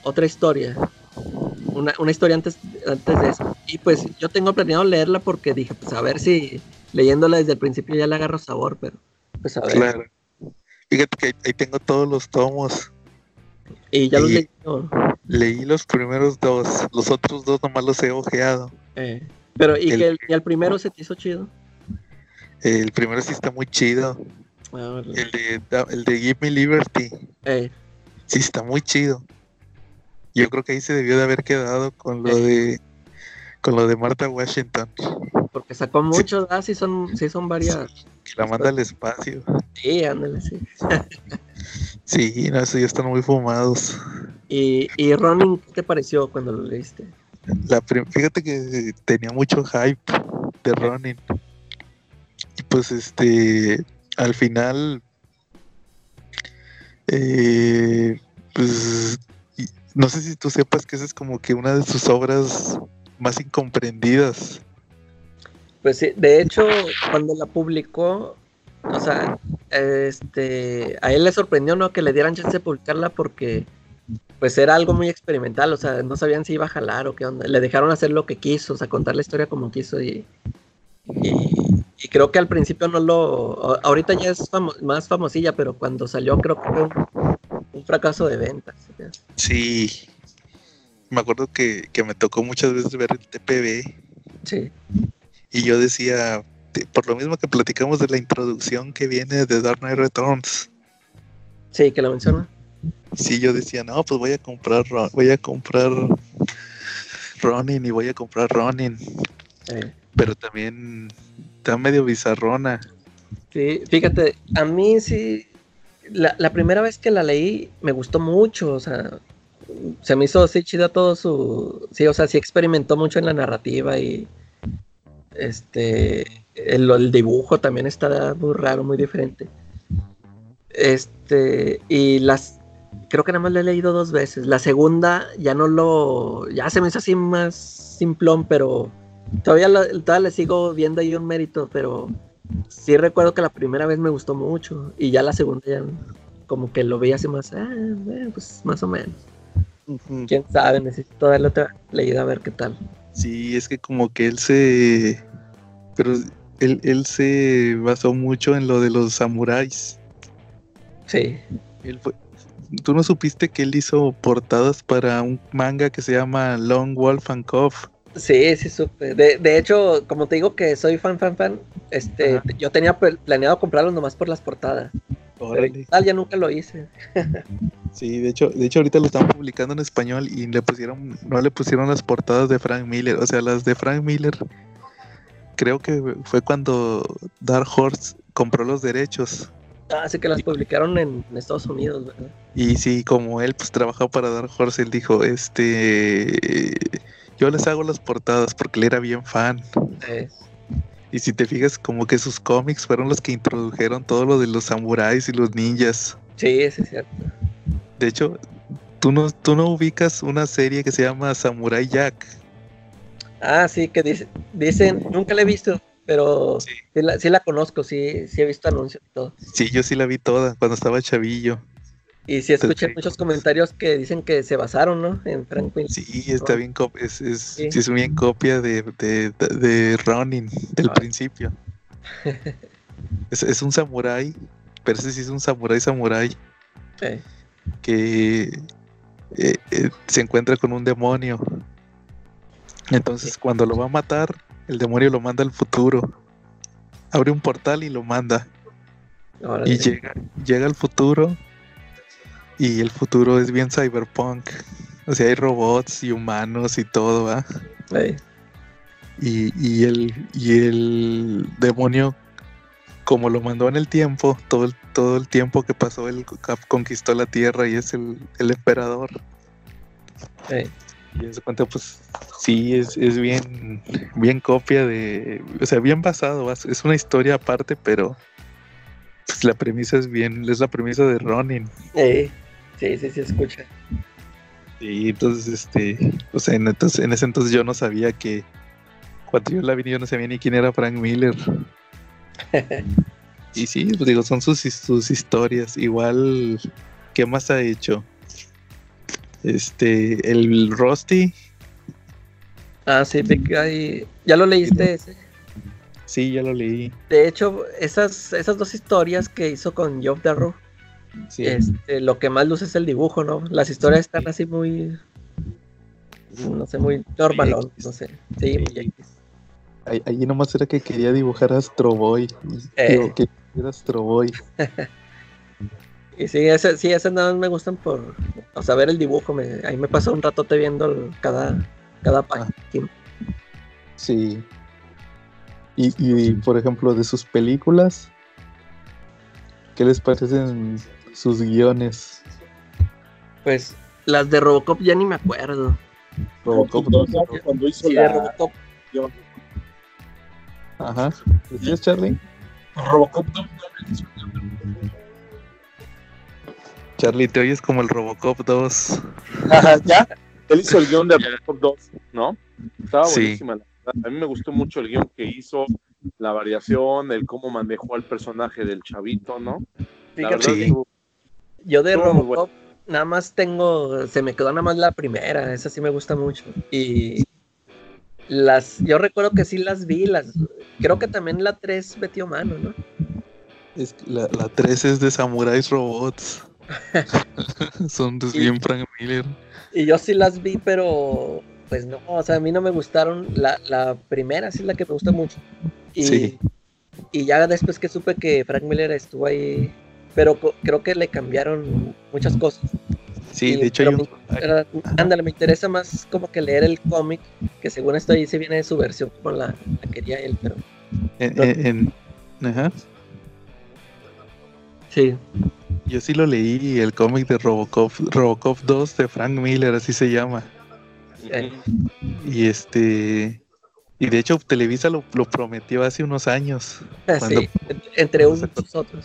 otra historia. Una, una historia antes, antes de eso. Y pues yo tengo planeado leerla porque dije, pues a ver si leyéndola desde el principio ya le agarro sabor, pero pues a ver. Claro. Fíjate que ahí tengo todos los tomos. Y ya los leí Leí los primeros dos, los otros dos nomás los he ojeado. Eh, pero, ¿y, el, que el, primero se te hizo chido? El primero sí está muy chido. Ah, el, de, el de Give Me Liberty. Eh. Sí, está muy chido. Yo creo que ahí se debió de haber quedado con lo de con lo de Marta Washington. Porque sacó muchos, ah, sí son, sí son varias. que la manda al espacio. Sí, ándale, sí. sí, no, eso ya están muy fumados. ¿Y, y Ronin, qué te pareció cuando lo leíste? La fíjate que tenía mucho hype de Ronin. Y pues este, al final, eh, pues no sé si tú sepas que esa es como que una de sus obras más incomprendidas. Pues sí, de hecho, cuando la publicó, o sea, este, a él le sorprendió, ¿no? Que le dieran chance de publicarla porque, pues era algo muy experimental, o sea, no sabían si iba a jalar o qué onda. Le dejaron hacer lo que quiso, o sea, contar la historia como quiso y, y, creo que al principio no lo, ahorita ya es más famosilla, pero cuando salió creo que fracaso de ventas. Sí, me acuerdo que, me tocó muchas veces ver el TPB. Sí. Y yo decía, por lo mismo que platicamos de la introducción que viene de Dark Knight Returns. Sí, que lo menciona. Sí, yo decía, no, pues voy a comprar, voy a comprar Ronin y voy a comprar Ronin. Pero también está medio bizarrona. Sí, fíjate, a mí sí, la, la primera vez que la leí me gustó mucho, o sea, se me hizo así chida todo su. Sí, o sea, sí experimentó mucho en la narrativa y. Este, el, dibujo también está muy raro, muy diferente. Este, y las, creo que nada más lo he leído dos veces. La segunda ya no lo, ya se me hizo así más simplón, pero todavía, todavía le sigo viendo ahí un mérito, pero sí recuerdo que la primera vez me gustó mucho y ya la segunda ya como que lo veía así más, ah, pues más o menos. Quién sabe, necesito darle otra leída a ver qué tal. Sí, es que como que él se. Pero él, él se basó mucho en lo de los samuráis. Sí. Él fue, ¿Tú no supiste que él hizo portadas para un manga que se llama Long Wolf and Cove? Sí, sí supe. De, de, hecho, como te digo que soy fan, fan, fan, este, yo tenía planeado comprarlo nomás por las portadas. tal ya nunca lo hice. sí, de hecho, de hecho ahorita lo están publicando en español y le pusieron, no le pusieron las portadas de Frank Miller, o sea, las de Frank Miller. Creo que fue cuando Dark Horse compró los derechos Ah, sí que las publicaron en, Estados Unidos, ¿verdad? Y sí, como él pues trabajaba para Dark Horse, él dijo, este, yo les hago las portadas porque él era bien fan. Y si te fijas, como que sus cómics fueron los que introdujeron todo lo de los samuráis y los ninjas. Sí, eso es cierto. De hecho, tú no, tú no ubicas una serie que se llama Samurai Jack. Ah, sí, que dice, dicen, nunca la he visto, pero sí. Sí, la, conozco, sí, sí he visto anuncios y todo. Sí, yo sí la vi toda cuando estaba chavillo. Y sí escuché muchos comentarios que dicen que se basaron, ¿no? En Frank Sí, está bien, es, es, sí. es bien copia de, de, de Ronin del principio. es, es, un samurái, pero ese sí es un samurái samurái. Sí. Que eh, eh, se encuentra con un demonio. Entonces, cuando lo va a matar, el demonio lo manda al futuro. Abre un portal y lo manda. y llega, llega al futuro. Y el futuro es bien cyberpunk. O sea, hay robots y humanos y todo, ¿va? Y, y, el, y el demonio, como lo mandó en el tiempo, todo el, todo el tiempo que pasó, él conquistó la tierra y es el, el emperador. Y en su cuenta, pues sí, es, es bien, bien copia de, o sea, bien basado, es una historia aparte, pero pues, la premisa es bien, es la premisa de Ronin. Sí, sí, sí, escucha. Sí, entonces, este, o sea, en, entonces, en ese entonces yo no sabía que, cuando yo la vi, yo no sabía ni quién era Frank Miller. y sí, pues digo, son sus, sus historias. Igual, ¿qué más ha hecho? Este, el Rusty. Ah, sí, ¿ya lo leíste ese? Sí, ya lo leí. De hecho, esas, esas dos historias que hizo con Job Darrow, este, lo que más luce es el dibujo, ¿no? Las historias están así muy, no sé, muy normal, no sé. Sí, muy Allí nomás era que quería dibujar a Astro Boy. Eh. que era Astro Boy. Y sí, ese, sí, esas nada más me gustan por o sea, ver el dibujo. Me, ahí me pasó un ratote viendo cada, cada página. Sí. Y, y, por ejemplo, de sus películas, ¿qué les parecen sus guiones? Pues las de Robocop ya ni me acuerdo. Robocop 2, cuando hizo la... Robocop. Ajá. ¿Decías, Charlie? Robocop 2. Charlie, te oyes como el Robocop 2. Ajá, ya. Él hizo el guion de Robocop 2, ¿no? Estaba buenísima. A mí me gustó mucho el guion que hizo, la variación, el cómo manejó al personaje del chavito, ¿no? sí. Yo de Robocop nada más tengo, se me quedó nada más la primera, esa sí me gusta mucho. Y las, yo recuerdo que sí las vi, las, creo que también la 3 metió mano, ¿no? Es, la, la 3 es de Samurais Robots. Son de bien Frank Miller. Y yo sí las vi, pero pues no, o sea, a mí no me gustaron. La, la primera sí es la que me gusta mucho. Y, sí. y ya después que supe que Frank Miller estuvo ahí, pero creo que le cambiaron muchas cosas. Sí, de hecho ándale, me interesa más como que leer el cómic, que según esto ahí se viene de su versión como la, quería él, pero... En, ajá. Sí. Yo sí lo leí, el cómic de Robocop, Robocop 2 de Frank Miller, así se llama. Y este. Y de hecho Televisa lo, prometió hace unos años. Ah, sí, entre unos y otros.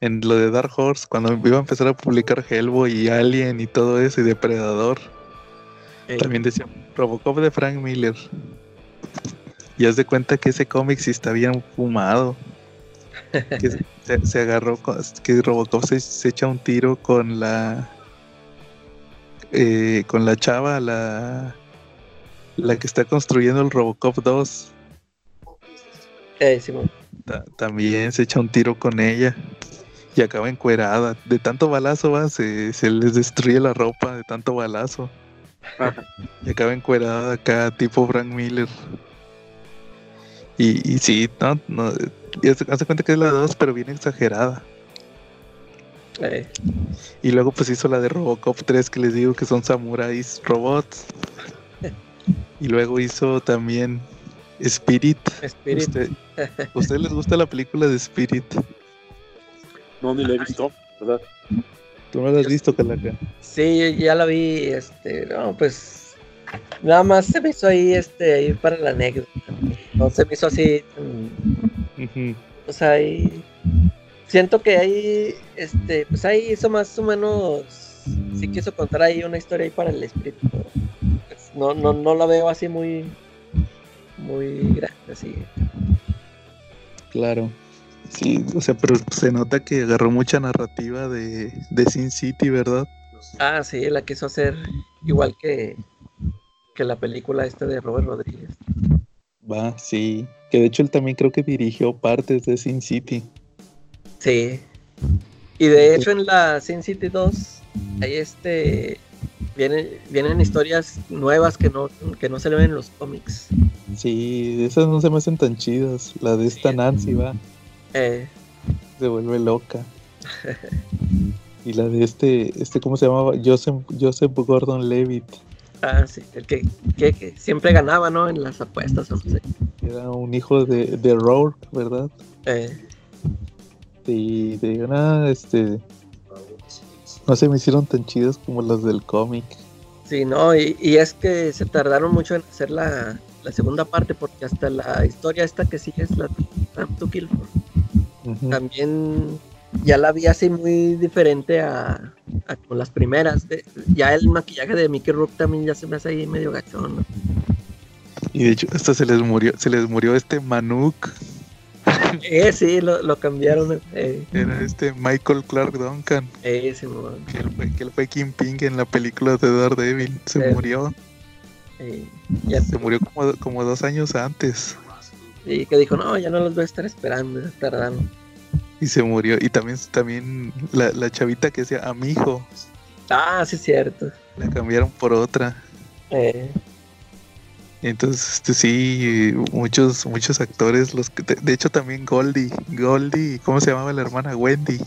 En lo de Dark Horse, cuando iba a empezar a publicar Hellboy y Alien y todo eso, y Depredador. También decía Robocop de Frank Miller. Y haz de cuenta que ese cómic sí está bien fumado. que se, agarró, que Robocop se, echa un tiro con la. Eh, con la chava, la. La que está construyendo el Robocop 2. Eh, también se echa un tiro con ella. Y acaba encuerada. De tanto balazo va, se, se les destruye la ropa de tanto balazo. y acaba encuerada acá, tipo Frank Miller. Y, y sí, no, no hace cuenta que es la 2, pero bien exagerada. Eh. Y luego pues hizo la de Robocop 3 que les digo que son samuráis robots. y luego hizo también Spirit. Spirit. ¿Usted, les gusta la película de Spirit? No, ni la he visto, ¿verdad? ¿Tú no la has visto, Calaca? Sí, ya la vi, este, no, pues nada más se me hizo ahí, este, ahí para la anécdota. No se me hizo así o sea, ahí siento que ahí, este, pues ahí hizo más o menos, sí quiso contar ahí una historia ahí para el espíritu. Pues, no, no, no la veo así muy, muy grande, así. Claro. Sí, o sea, pero se nota que agarró mucha narrativa de, de Sin City, ¿verdad? Ah, sí, la quiso hacer igual que, que la película esta de Robert Rodríguez. Va, sí. Que de hecho él también creo que dirigió partes de Sin City. Sí. Y de hecho en la Sin City 2 hay este vienen, vienen historias nuevas que no, que no se le ven en los cómics. Sí, esas no se me hacen tan chidas. La de esta Nancy va. Eh. Se vuelve loca. y la de este, este, ¿cómo se llamaba? Joseph, Joseph Gordon Levitt. Ah, sí, el que, siempre ganaba, ¿no? En las apuestas, o sea. Era un hijo de, de Rourke, ¿verdad? Eh. Y de una, este. No se me hicieron tan chidos como los del cómic. Sí, no, y, es que se tardaron mucho en hacer la, segunda parte, porque hasta la historia esta que sigue es la to Kill También ya la vi así muy diferente a, con las primeras. ya el maquillaje de Mickey Rook también ya se me hace ahí medio gachón. Y de hecho, hasta se les murió, se les murió este Manuk. Eh, sí, lo, cambiaron. Eh. Era este Michael Clark Duncan. Eh, sí, que, él fue, que él fue Ping en la película de Daredevil. Se murió. Eh, se murió como, como dos años antes. Y que dijo, no, ya no los voy a estar esperando, tardando. Y se murió. Y también, también la, la chavita que decía a mi hijo. Ah, sí, cierto. La cambiaron por otra. Eh. Entonces, este, sí, muchos, muchos actores, los que, de, hecho también Goldie, Goldie, ¿cómo se llamaba la hermana? Wendy.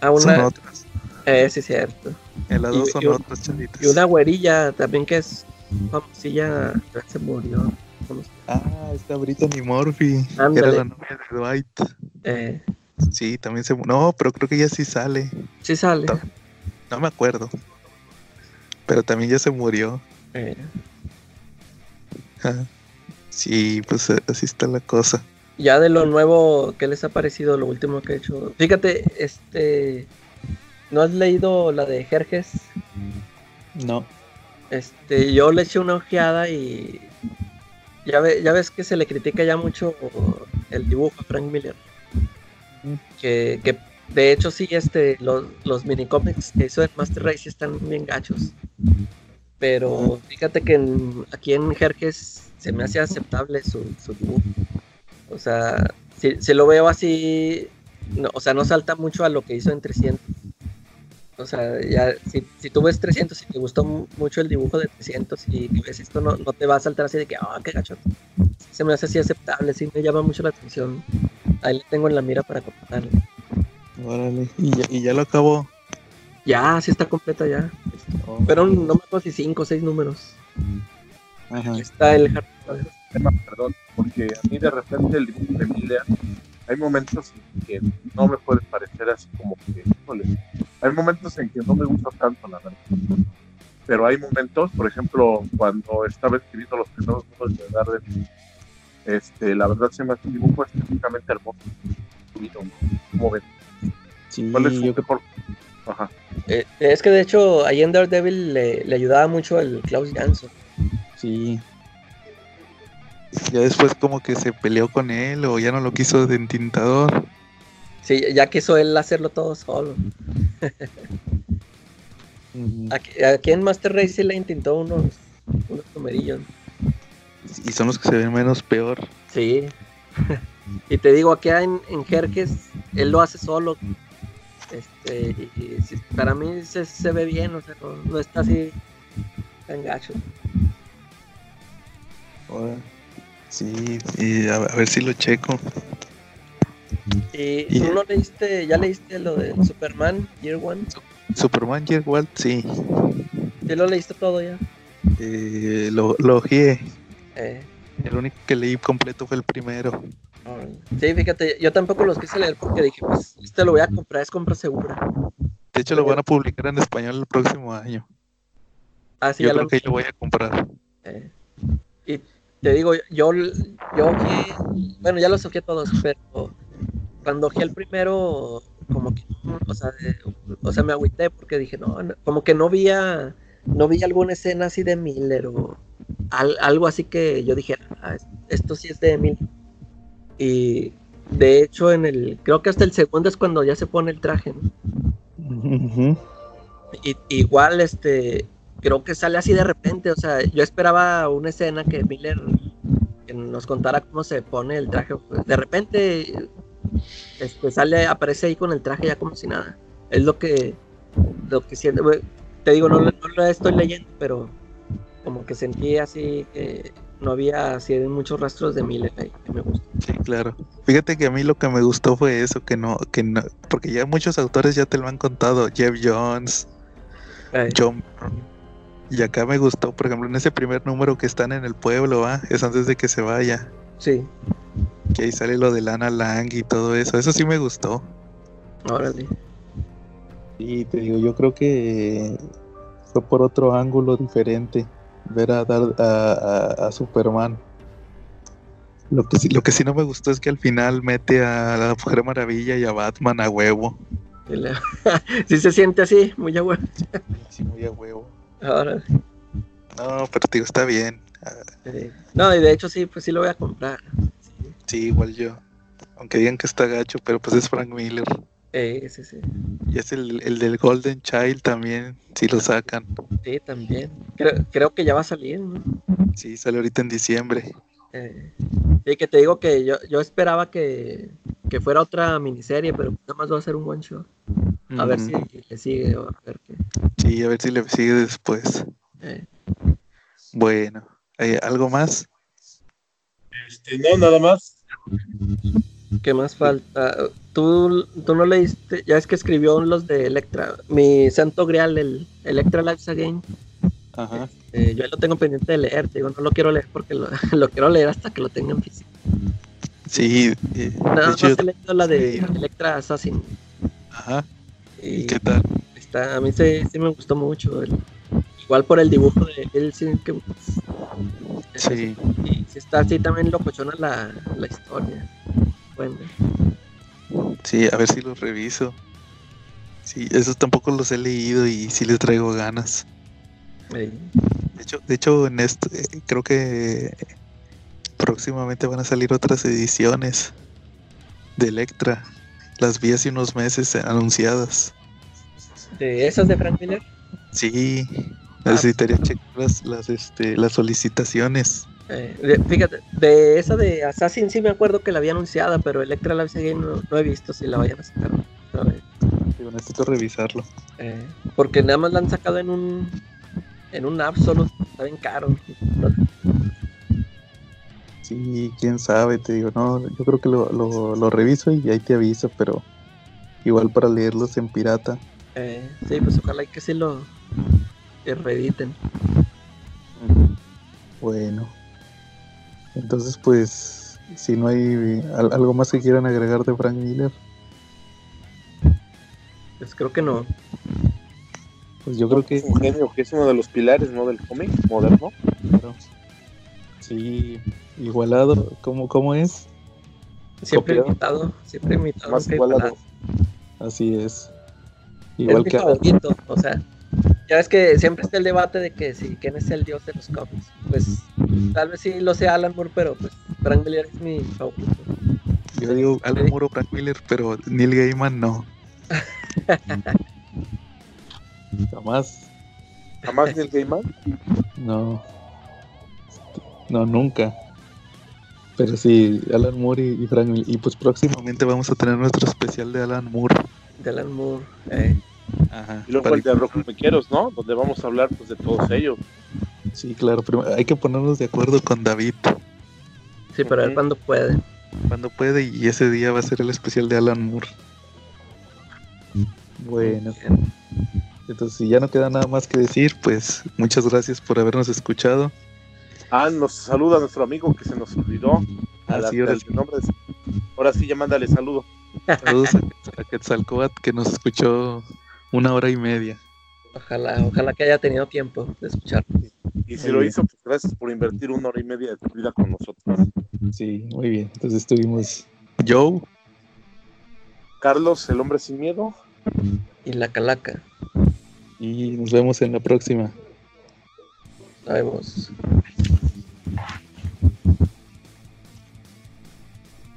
Ah, una. Son otras. Eh, sí, cierto. En las dos son otras chavitas. Y una güerilla también que es famosilla, se murió. Ah, está Brittany Murphy, que era la novia de Dwight. Eh. Sí, también se No, pero creo que ya sí sale. Sí sale. No, me acuerdo. Pero también ya se murió. Eh. Sí, pues eh, así está la cosa. Ya de lo nuevo, ¿qué les ha parecido lo último que he hecho? Fíjate, este. ¿No has leído la de Jerjes? No. Este, yo le eché una ojeada y ya, ya ves que se le critica ya mucho el dibujo a Frank Miller. Mm. Que, de hecho sí, este, los, los cómics que hizo en Master Race están bien gachos. Pero fíjate que aquí en Jerjes se me hace aceptable su, dibujo. O sea, si, lo veo así, o sea, no salta mucho a lo que hizo en 300. O sea, ya, si, si tú ves 300 y te gustó mucho el dibujo de 300 y ves esto, no, no te va a saltar así de que, ah, qué gacho. Se me hace así aceptable, sí, me llama mucho la atención. Ahí le tengo en la mira para comentarle. Órale, ¿y ya, y ya lo acabó? Ya, sí está completa ya. Oh. Pero no me acuerdo si 5 o 6 números. Ajá. Está el Perdón, porque a mí de repente el dibujo de Miller hay momentos en que no me puede parecer así como que, híjole, hay momentos en que no me gusta tanto la verdad. pero hay momentos, por ejemplo, cuando estaba escribiendo los primeros números de Daredevil, este, la verdad se me hace un dibujo estéticamente hermoso. ¿Cómo ven? Sí, ¿Cuál es su por... Ajá. Eh, es que de hecho ahí en Daredevil le, le ayudaba mucho el Klaus Janson. Sí. Ya después como que se peleó con él o ya no lo quiso de entintador. Sí, ya quiso él hacerlo todo solo. Aquí, en Master Race sí le intentó unos, unos comerillos. Y son los que se ven menos peor. Sí. y te digo, aquí en, en Jerjes, él lo hace solo. Este, y, para mí se, se, ve bien, o sea, no, está así tan gacho. Sí, y a, ver si lo checo. ¿Y, tú lo leíste, ya leíste lo de Superman Year One? Superman Year One, sí. ¿Ya lo leíste todo ya? Eh, lo, lo eh. El único que leí completo fue el primero. Sí, fíjate, yo tampoco los quise leer porque dije, pues, este lo voy a comprar, es compra segura. De hecho, lo van a publicar en español el próximo año. Ah, sí, yo creo que yo voy a comprar. Eh, y te digo, yo, yo bueno, ya los toqué todos, pero cuando ojé el primero, como que, o sea, o sea, me agüité porque dije, no, como que no vi, no vi alguna escena así de Miller o algo así que yo dije, ah, esto sí es de Miller. Y de hecho, en el, creo que hasta el segundo es cuando ya se pone el traje, y, igual, este, creo que sale así de repente, o sea, yo esperaba una escena que Miller nos contara cómo se pone el traje, pues, de repente este, sale, aparece ahí con el traje ya como si nada. Es lo que, lo que siento. Te digo, no, lo estoy leyendo, pero como que sentí así que no había así muchos rastros de Miller ahí, que me gusta. Sí, claro. Fíjate que a mí lo que me gustó fue eso, que no, que no, porque ya muchos autores ya te lo han contado, Jeff Jones, John y acá me gustó, por ejemplo, en ese primer número que están en el pueblo, ¿va? Es antes de que se vaya. Sí. Que ahí sale lo de Lana Lang y todo eso. Eso sí me gustó. Órale. Y te digo, yo creo que fue por otro ángulo diferente ver a, dar, a, Superman. Lo que, sí, lo que sí no me gustó es que al final mete a la Mujer Maravilla y a Batman a huevo. sí se siente así, muy a huevo. Sí, muy a huevo. Ahora. No, pero digo, está bien. No, y de hecho sí, pues sí lo voy a comprar. Sí, igual yo. Aunque digan que está gacho, pero pues es Frank Miller. Eh, sí, sí. Y es el, el, del Golden Child también, si lo sacan. Sí, también. Creo, creo que ya va a salir, ¿no? Sí, sale ahorita en diciembre. Eh, sí, que te digo que yo, yo esperaba que, que fuera otra miniserie, pero nada más va a ser un one shot. A ver si le sigue o a ver qué. Sí, a ver si le sigue después. Eh. Bueno, ¿algo más? Este, no, nada más. ¿Qué más falta? ¿Tú, tú no leíste, ya es que escribió los de Electra, mi santo grial, el Electra Lives Again. Ajá. Este, yo lo tengo pendiente de leer, digo, no lo quiero leer porque lo, quiero leer hasta que lo tenga en físico. Sí, eh, nada más he leído la de Electra Assassin. Ajá. ¿Y qué tal? Está, a mí sí, sí me gustó mucho. igual por el dibujo de él, sí, que, sí. Y sí está así también locochona la, la historia. Bueno. Sí, a ver si los reviso. Sí, esos tampoco los he leído y sí les traigo ganas. De hecho, de hecho en esto, eh, creo que próximamente van a salir otras ediciones de Electra. Las vi hace unos meses anunciadas. ¿De esas de Frank Miller? Sí, ah. necesitaría checar las, las, este, las solicitaciones. Eh, fíjate, de esa de Assassin sí me acuerdo que la había anunciada, pero Electra la no, no he visto si la vayan a sacar necesito revisarlo. Eh, porque nada más la han sacado en un en un app solo, está bien caro. Sí, quién sabe, te digo, no, yo creo que lo, lo, reviso y ahí te aviso, pero igual para leerlos en pirata. Eh, sí, pues ojalá que sí lo reediten. Bueno, entonces pues, si no hay algo más que quieran agregar de Frank Miller. Pues creo que no. Pues yo creo que es un genio que es uno de los pilares, ¿no? Del cómic moderno. Claro. Sí, igualado, ¿cómo, cómo es? Siempre imitado, siempre imitado. Más igualado. Así es. Igual es mi favorito, o sea, ya ves que siempre está el debate de que si quién es el dios de los cómics. Pues tal vez sí lo sea Alan Moore, pero pues Frank Miller es mi favorito. Yo digo Alan Moore o Frank Miller, pero Neil Gaiman no. Jamás. ¿Jamás Neil Gaiman? No. No, nunca. Pero sí, Alan Moore y, Frank Miller. Y pues próximamente vamos a tener nuestro especial de Alan Moore. De Alan Moore, eh. Ajá, y luego el de Rock Mequeros, ¿no? Donde vamos a hablar pues de todos ellos. Sí, claro, pero hay que ponernos de acuerdo con David. Sí, para ver cuándo puede. Cuando puede, y ese día va a ser el especial de Alan Moore. Bueno. Entonces, si ya no queda nada más que decir, pues muchas gracias por habernos escuchado. Ah, nos saluda nuestro amigo que se nos olvidó. Así, ahora, ahora sí, ya mándale saludo. Saludos a Quetzalcoatl que nos escuchó una hora y media. Ojalá, ojalá que haya tenido tiempo de escuchar. Y si lo hizo, pues gracias por invertir una hora y media de tu vida con nosotros. Sí, muy bien. Entonces estuvimos Joe, Carlos, el hombre sin miedo, y la calaca. Y nos vemos en la próxima. Nos.